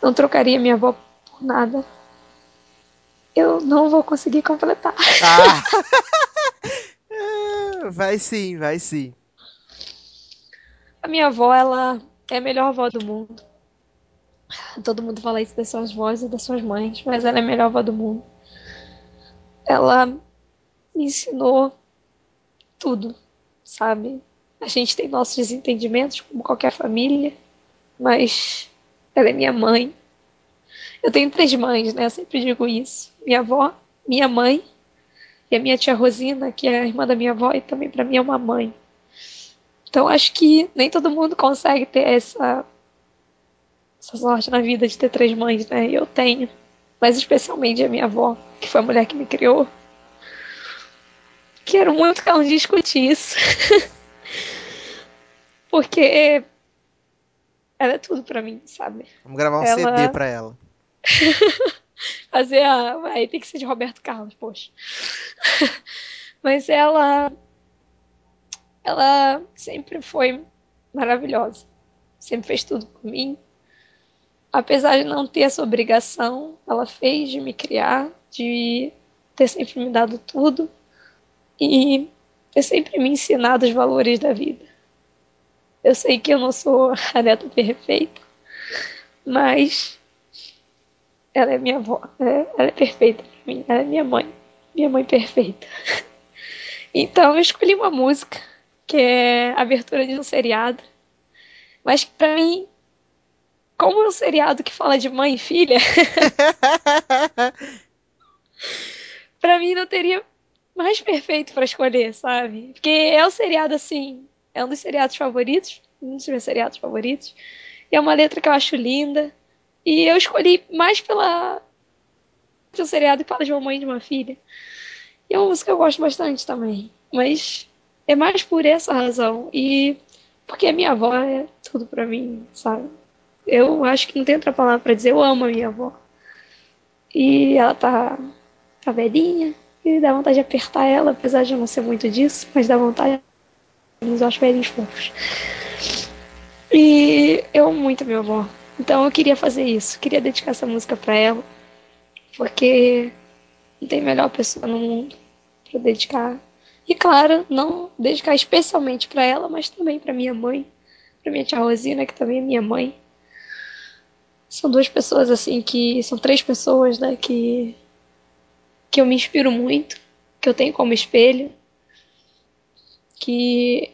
Não trocaria minha avó por nada. Eu não vou conseguir completar. Ah! Vai sim, vai sim. A minha avó, ela é a melhor avó do mundo. Todo mundo fala isso das suas vozes e das suas mães, mas ela é a melhor avó do mundo. Ela me ensinou tudo, sabe? A gente tem nossos desentendimentos, como qualquer família, mas ela é minha mãe. Eu tenho três mães, né? Eu sempre digo isso. Minha avó, minha mãe e a minha tia Rosina, que é a irmã da minha avó e também para mim é uma mãe. Então acho que nem todo mundo consegue ter essa, essa sorte na vida de ter três mães, né? Eu tenho. Mas especialmente a minha avó, que foi a mulher que me criou. Quero muito que ela não discute isso. Porque ela é tudo pra mim, sabe? Vamos gravar um Ela- CD pra ela. fazer a. Aí tem que ser de Roberto Carlos, poxa. Mas ela. Ela sempre foi maravilhosa. Sempre fez tudo por mim. Apesar de não ter essa obrigação, ela fez de me criar, de ter sempre me dado tudo e ter sempre me ensinado os valores da vida. Eu sei que eu não sou a neta perfeita, mas ela é minha avó, né? ela é perfeita pra mim, ela é minha mãe, minha mãe perfeita. Então eu escolhi uma música que é a abertura de um seriado. Mas pra mim, como é um seriado que fala de mãe e filha, pra mim não teria mais perfeito pra escolher, sabe? Porque é um seriado assim, é um dos seriados favoritos, um dos meus seriados favoritos. E é uma letra que eu acho linda. E eu escolhi mais pela de um seriado que fala de uma mãe e de uma filha. E é uma música que eu gosto bastante também. Mas é mais por essa razão. E porque a minha avó é tudo pra mim, sabe? Eu acho que não tem outra palavra pra dizer. Eu amo a minha avó. E ela tá, tá velhinha. E dá vontade de apertar ela, apesar de eu não ser muito disso. Mas dá vontade. Eu acho velhinhos fofos. E eu amo muito minha avó. Então eu queria fazer isso. Queria dedicar essa música pra ela. Porque não tem melhor pessoa no mundo pra dedicar. E claro, não dedicar especialmente pra ela, mas também pra minha mãe, pra minha tia Rosina, que também é minha mãe. São duas pessoas assim que são três pessoas, né, que que eu me inspiro muito, que eu tenho como espelho, que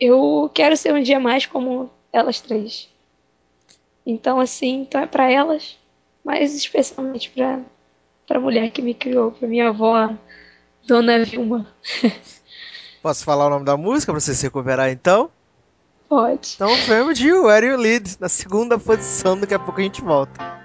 eu quero ser um dia mais como elas três. Então assim, então é para elas, mas especialmente para para a mulher que me criou, para minha avó, Dona Vilma. Posso falar o nome da música pra você se recuperar então? Pode. Então vamos de Where You Lead, na segunda posição, daqui a pouco a gente volta.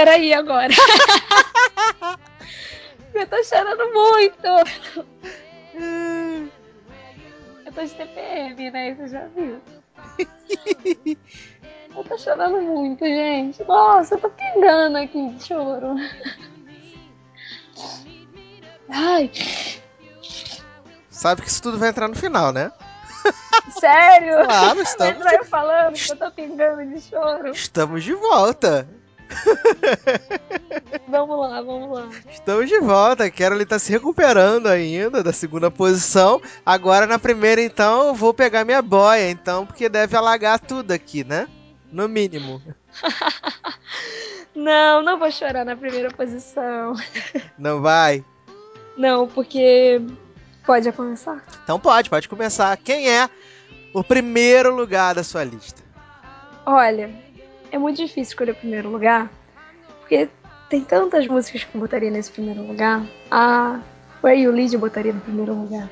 Peraí agora. eu tô chorando muito. Eu tô de TPM, né? Você já viu? Eu tô chorando muito, gente. Nossa, eu tô pingando aqui de choro. Ai, Sabe que isso tudo vai entrar no final, né? sério? Claro, estamos Mas eu falando que eu tô pingando de choro. Estamos de volta. Vamos lá, vamos lá. Estamos de volta. Carol tá se recuperando ainda da segunda posição. Agora na primeira, então, eu vou pegar minha boia, então, porque deve alagar tudo aqui, né? No mínimo. Não, não vou chorar na primeira posição. Não vai? Não, porque. Pode começar? Então pode, pode começar. Quem é o primeiro lugar da sua lista? Olha, é muito difícil escolher o primeiro lugar, porque tem tantas músicas que eu botaria nesse primeiro lugar. A Where You Lead eu botaria no primeiro lugar.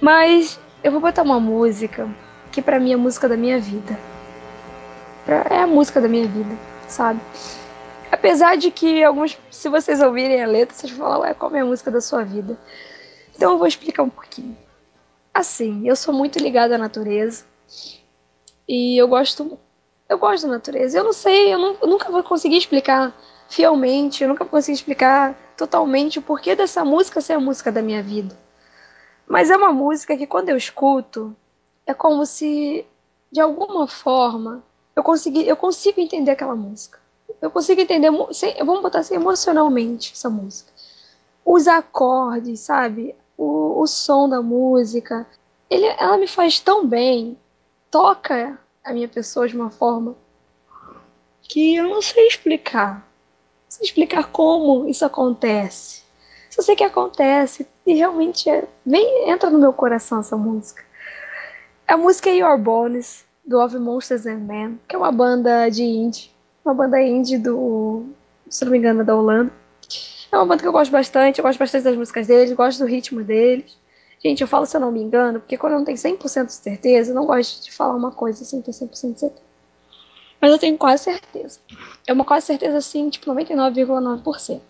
Mas eu vou botar uma música que pra mim é a música da minha vida. É a música da minha vida, sabe? Apesar de que alguns, se vocês ouvirem a letra, vocês vão falar, ué, qual é a música da sua vida? Então eu vou explicar um pouquinho. Assim, eu sou muito ligada à natureza. E eu gosto eu gosto da natureza. Eu não sei, eu, nu- eu nunca vou conseguir explicar fielmente, eu nunca vou conseguir explicar totalmente o porquê dessa música ser a música da minha vida. Mas é uma música que quando eu escuto, é como se, de alguma forma, eu, consegui, eu consigo entender aquela música. Eu consigo entender, vamos botar assim, emocionalmente essa música. Os acordes, sabe? O, o som da música. Ele, ela me faz tão bem, toca a minha pessoa de uma forma que eu não sei explicar. Não sei explicar como isso acontece. Só sei que acontece e realmente é, vem, entra no meu coração essa música. A música é Your Bones, do Of Monsters and Men, que é uma banda de indie. Uma banda indie do. Se não me engano, da Holanda. É uma banda que eu gosto bastante, eu gosto bastante das músicas deles, gosto do ritmo deles. Gente, eu falo se eu não me engano, porque quando eu não tenho 100% de certeza, eu não gosto de falar uma coisa sem ter 100% de certeza. Mas eu tenho quase certeza. É uma quase certeza, assim, tipo 99,9%.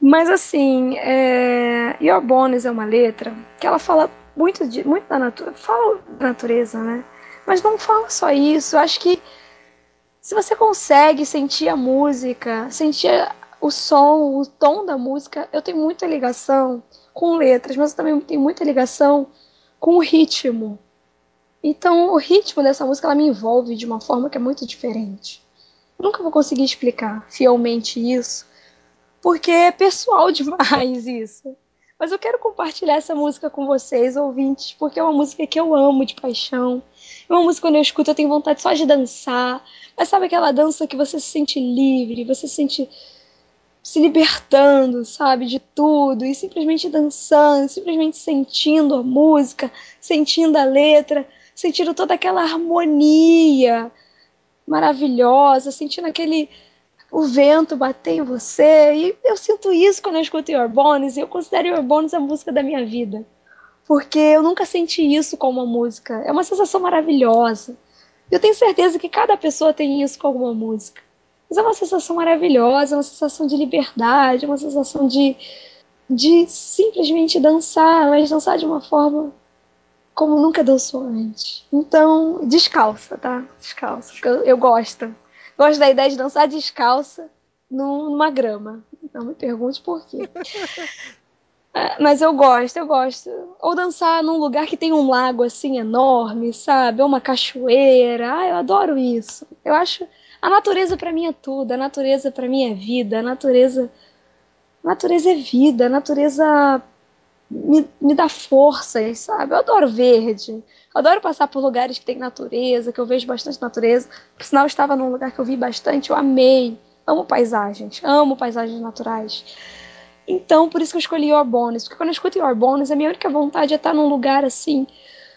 Mas, assim, é... Your Bones é uma letra que ela fala muito, de, muito da natureza, fala da natureza, né? Mas não fala só isso. Eu acho que se você consegue sentir a música, sentir o som, o tom da música, eu tenho muita ligação com letras, mas também tenho muita ligação com o ritmo. Então, o ritmo dessa música ela me envolve de uma forma que é muito diferente. Nunca vou conseguir explicar fielmente isso, porque é pessoal demais isso. Mas eu quero compartilhar essa música com vocês, ouvintes, porque é uma música que eu amo de paixão. É uma música quando eu escuto eu tenho vontade só de dançar. Mas sabe aquela dança que você se sente livre, você se sente se libertando, sabe, de tudo e simplesmente dançando, simplesmente sentindo a música, sentindo a letra, sentindo toda aquela harmonia maravilhosa, sentindo aquele o vento bater em você. E eu sinto isso quando eu escuto Your Bones, e eu considero Your Bones a música da minha vida. Porque eu nunca senti isso com uma música. É uma sensação maravilhosa. Eu tenho certeza que cada pessoa tem isso com alguma música. Mas é uma sensação maravilhosa, é uma sensação de liberdade, é uma sensação de, de simplesmente dançar, mas dançar de uma forma como nunca dançou antes. Então, descalça, tá? Descalça. Eu, eu gosto. Gosto da ideia de dançar descalça numa grama. Não me pergunte por quê. É, mas eu gosto, eu gosto. Ou dançar num lugar que tem um lago assim enorme, sabe? Ou uma cachoeira. Ah, eu adoro isso. Eu acho. A natureza para mim é tudo. A natureza para mim é vida. A natureza. A natureza é vida. A natureza me, me dá forças, sabe? Eu adoro verde. Adoro passar por lugares que tem natureza, que eu vejo bastante natureza. Por sinal, eu estava num lugar que eu vi bastante, eu amei. Amo paisagens, amo paisagens naturais. Então, por isso que eu escolhi Your Bones. Porque quando eu escuto Your Bones, a minha única vontade é estar num lugar assim,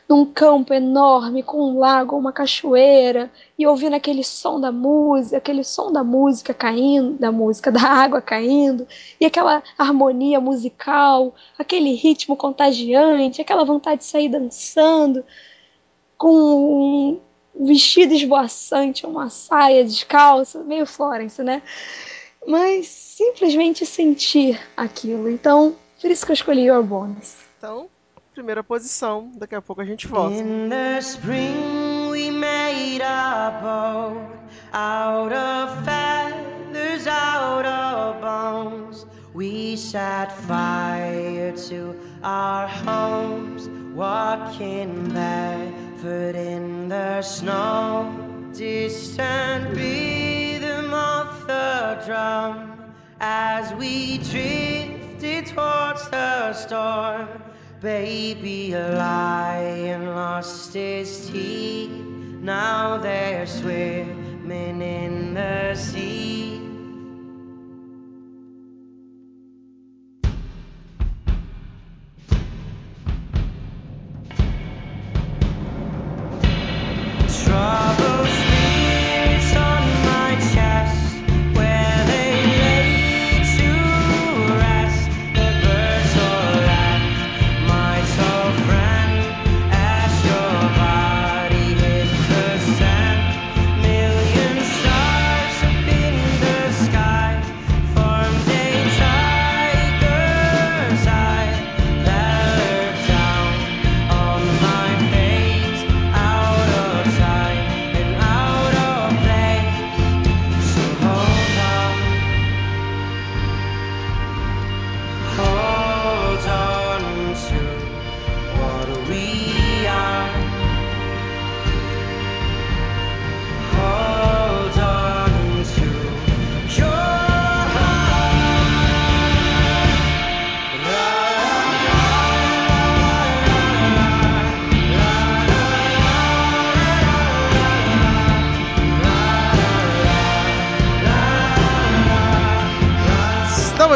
num campo enorme, com um lago, uma cachoeira, e ouvindo aquele som da música, aquele som da música caindo, da música, da água caindo, e aquela harmonia musical, aquele ritmo contagiante, aquela vontade de sair dançando, com um vestido esvoaçante, uma saia descalça, meio Florence, né? Mas simplesmente sentir aquilo. Então, por isso que eu escolhi Your Bones. Então, primeira posição. Daqui a pouco a gente volta. In the spring we made a boat out of feathers, out of bones. We set fire to our homes, walking barefoot in the snow. Distant rhythm of the drum as we drifted towards the storm. Baby, a lion lost his teeth. Now they're swimming in the sea.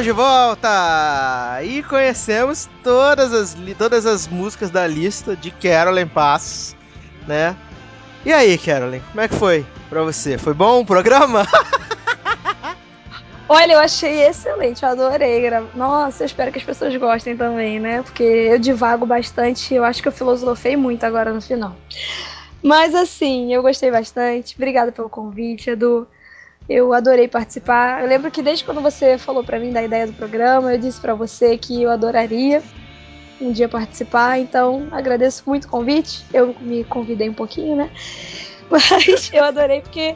De volta! E conhecemos todas as, todas as músicas da lista de Carolyn Passos, né? E aí, Carolyn, como é que foi pra você? Foi bom o programa? Olha, eu achei excelente, eu adorei. Nossa, eu espero que as pessoas gostem também, né? Porque eu divago bastante, eu acho que eu filosofei muito agora no final. Mas assim, eu gostei bastante. Obrigada pelo convite, Edu. Eu adorei participar. Eu lembro que desde quando você falou pra mim da ideia do programa, eu disse pra você que eu adoraria um dia participar. Então, agradeço muito o convite. Eu me convidei um pouquinho, né? Mas eu adorei porque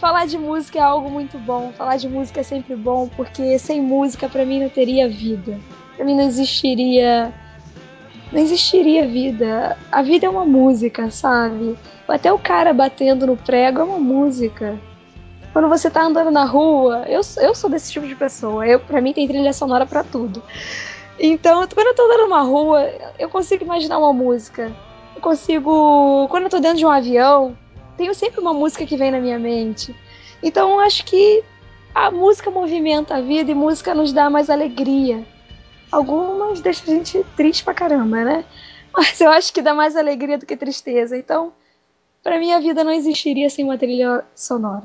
falar de música é algo muito bom. Falar de música é sempre bom, porque sem música pra mim não teria vida. Pra mim não existiria não existiria vida. A vida é uma música, sabe? Até o cara batendo no prego é uma música. Quando você tá andando na rua, eu, eu sou desse tipo de pessoa. Eu, mim tem trilha sonora pra tudo. Então, quando eu tô andando numa rua, eu consigo imaginar uma música. Eu consigo. Quando eu tô dentro de um avião, tenho sempre uma música que vem na minha mente. Então, acho que a música movimenta a vida e música nos dá mais alegria. Algumas deixam a gente triste pra caramba, né? Mas eu acho que dá mais alegria do que tristeza. Então, pra mim, a vida não existiria sem uma trilha sonora.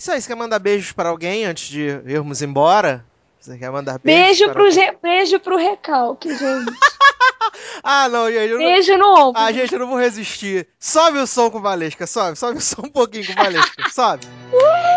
Isso aí, você quer mandar beijos para alguém antes de irmos embora? Você quer mandar beijos Beijo para pro? Ge- beijo pro recalque, gente. Ah, não, gente, eu não... Beijo no ombro. Ah, gente, eu não vou resistir. Sobe o som com o Valesca, sobe, sobe o som um pouquinho com o Valesca, sobe.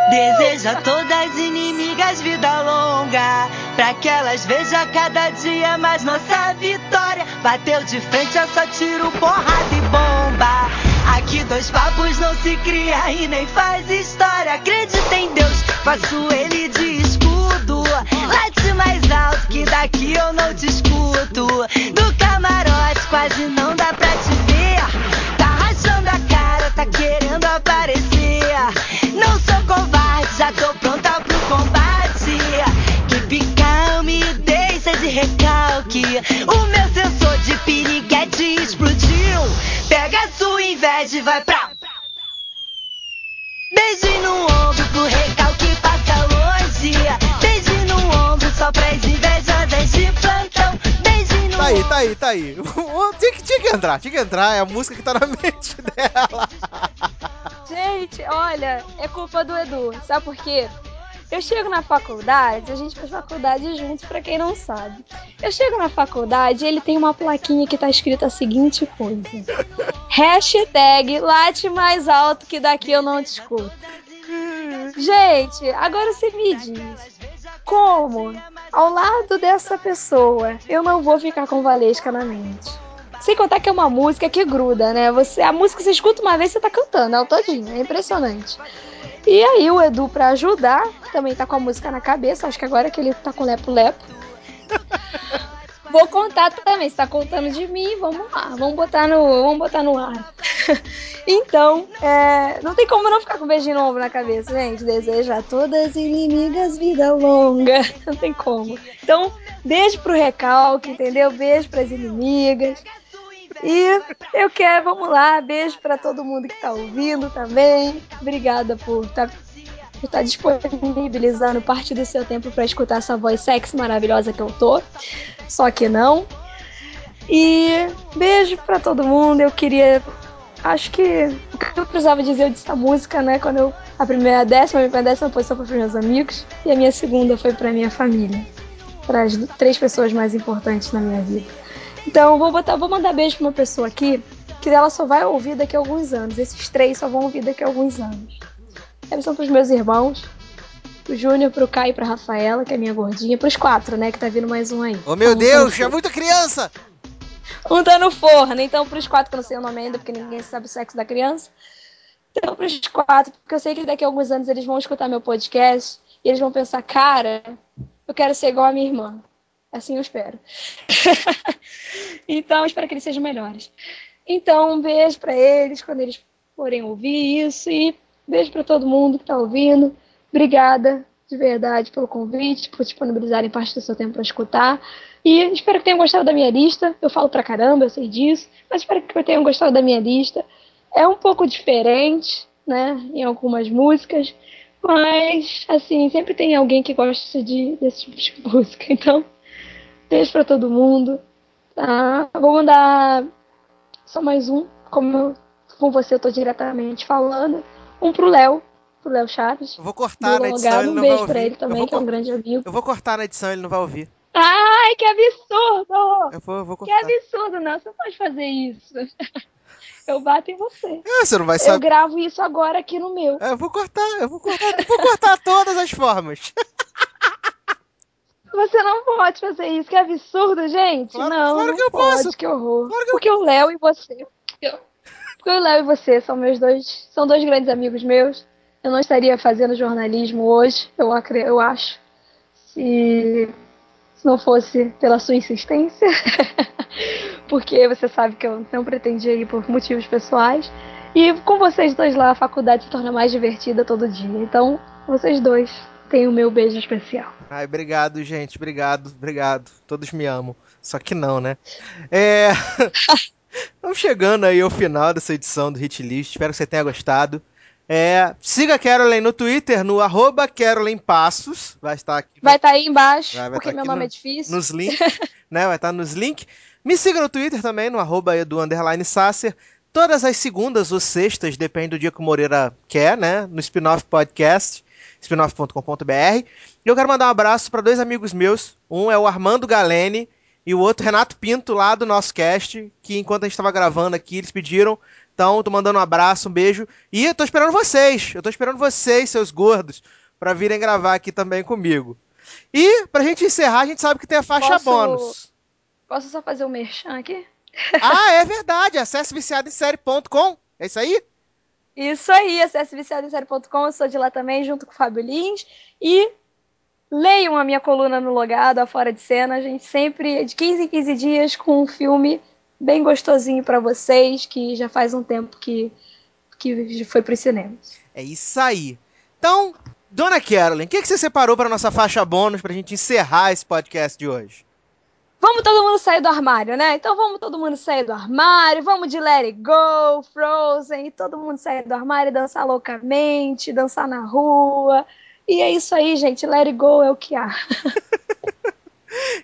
Desejo a todas as inimigas vida longa, pra que elas vejam cada dia mais nossa vitória. Bateu de frente, é só tiro, porrada e bomba. Aqui dois papos não se cria e nem faz história. Acredita em Deus, faço ele de escudo. Late mais alto que daqui eu não te escuto. Do camarote quase não dá pra te ver. Tá rachando a cara, tá querendo aparecer. Não sou covarde, já tô pronta pro combate. Keep calm, deixa de recalque. O meu sensor de a sua inveja vai pra. Beijo no ombro pro recalque passa longe. Beijo no ombro só pras invejosas de plantão. Beijo no Tá aí, ombro. tá aí, tá aí. Tinha que, tinha que entrar, tinha que entrar, é a música que tá na mente dela. Gente, olha, é culpa do Edu. Sabe por quê? Eu chego na faculdade, a gente faz faculdade juntos, pra quem não sabe. Eu chego na faculdade e ele tem uma plaquinha que tá escrita a seguinte coisa: Hashtag late mais alto que daqui eu não te escuto. Gente, agora você me diz. Como, ao lado dessa pessoa, eu não vou ficar com Valesca na mente? Sem contar que é uma música que gruda, né? Você, a música você escuta uma vez você tá cantando, ela todinha, é impressionante. E aí o Edu, pra ajudar, também tá com a música na cabeça, acho que agora que ele tá com lepo-lepo. Vou contar também, você tá contando de mim, vamos lá, vamos botar no, vamos botar no ar. então, é, não tem como não ficar com um beijinho no ombro na cabeça, gente. Deseja a todas inimigas vida longa, não tem como. Então, beijo pro recalque, entendeu? Beijo pras inimigas. E eu quero, vamos lá, beijo pra todo mundo que tá ouvindo também. Obrigada por estar por tá disponibilizando parte do seu tempo pra escutar essa voz sexy maravilhosa que eu tô. Só que não. E beijo pra todo mundo. Eu queria. Acho que o que eu precisava dizer eu música, né? Quando eu. A primeira, a décima, a minha décima posição foi pros meus amigos. E a minha segunda foi pra minha família. Para as três pessoas mais importantes na minha vida. Então, vou botar, vou mandar beijo pra uma pessoa aqui que ela só vai ouvir daqui a alguns anos. Esses três só vão ouvir daqui a alguns anos. Eles são pros meus irmãos, pro Júnior, pro Caio e pra Rafaela, que é minha gordinha, pros quatro, né? Que tá vindo mais um aí. Ô meu Um tá Deus, é forno. muita criança! Um tá no forno, então pros quatro, que eu não sei o nome ainda, porque ninguém sabe o sexo da criança. Então, pros quatro, porque eu sei que daqui a alguns anos eles vão escutar meu podcast e eles vão pensar, cara, eu quero ser igual a minha irmã. Assim eu espero. então, espero que eles sejam melhores. Então, um beijo pra eles quando eles forem ouvir isso e beijo pra todo mundo que tá ouvindo. Obrigada de verdade pelo convite, por disponibilizarem parte do seu tempo para escutar. E espero que tenham gostado da minha lista. Eu falo pra caramba, eu sei disso, mas espero que tenham gostado da minha lista. É um pouco diferente, né, em algumas músicas, Mas, assim, sempre tem alguém que gosta de, desse tipo de música. Então, beijo pra todo mundo. Tá? Vou mandar só mais um. Como eu, com você eu tô diretamente falando. Um pro Léo, pro Léo Chaves. Eu vou cortar na edição, ele Um não vai beijo ouvir. pra ele eu, também, vou que é um grande amigo. eu vou cortar na edição, ele não vai ouvir. Ai, que absurdo! Eu vou, eu vou Que cortar. absurdo, não. Você não pode fazer isso. Eu bato em você. É, você não vai Eu saber. gravo isso agora aqui no meu. É, Eu vou cortar, eu vou cortar, eu vou cortar todas as formas. Você não pode fazer isso. Que absurdo, gente. Claro- não, claro não que eu pode. posso. Que horror. Claro que eu Porque o Léo e você. Porque o Léo e você são meus dois. São dois grandes amigos meus. Eu não estaria fazendo jornalismo hoje, eu, eu acho. Se, se não fosse pela sua insistência. Porque você sabe que eu não pretendia ir por motivos pessoais. E com vocês dois lá, a faculdade se torna mais divertida todo dia. Então, vocês dois têm o meu beijo especial. Ai, obrigado, gente. Obrigado, obrigado. Todos me amam. Só que não, né? É. Estamos chegando aí ao final dessa edição do Hit List. Espero que você tenha gostado. É, siga a Carolyn no Twitter, no arroba Carolyn Passos. Vai estar aqui Vai estar aí embaixo, Vai- vai porque tá meu nome no- é difícil. nos links, né? Vai estar nos links. Me siga no Twitter também, no arroba edu underline Sasser. Todas as segundas ou sextas, depende do dia que o Moreira quer, né? No Spinoff Podcast, spinoff.com.br. E eu quero mandar um abraço para dois amigos meus. Um é o Armando Galene e o outro Renato Pinto, lá do nosso cast, que enquanto a gente estava gravando aqui, eles pediram. Então, tô mandando um abraço, um beijo. E eu tô esperando vocês. Eu tô esperando vocês, seus gordos, para virem gravar aqui também comigo. E, pra gente encerrar, a gente sabe que tem a faixa Posso- bônus. Posso só fazer o um merchan aqui? Ah, é verdade. Acesse viciadoemsérie.com. É isso aí? Isso aí, acesse viciadoemsérie.com, eu sou de lá também, junto com o Fábio Lins. E leiam a minha coluna no Logado, a Fora de Cena. A gente sempre, de 15 em 15 dias, com um filme bem gostosinho pra vocês, que já faz um tempo que, que foi pros cinemas. É isso aí. Então, Dona Carolyn, o que, que você separou para nossa faixa bônus pra gente encerrar esse podcast de hoje? Vamos todo mundo sair do armário, né? Então vamos todo mundo sair do armário, vamos de Let It Go, Frozen, e todo mundo sair do armário dançar loucamente, dançar na rua. E é isso aí, gente. Let It Go é o que há.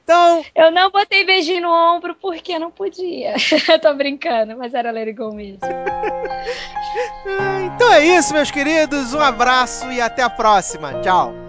Então, Eu não botei beijinho no ombro porque não podia. Eu tô brincando, mas era Let It Go mesmo. então é isso, meus queridos. Um abraço e até a próxima. Tchau.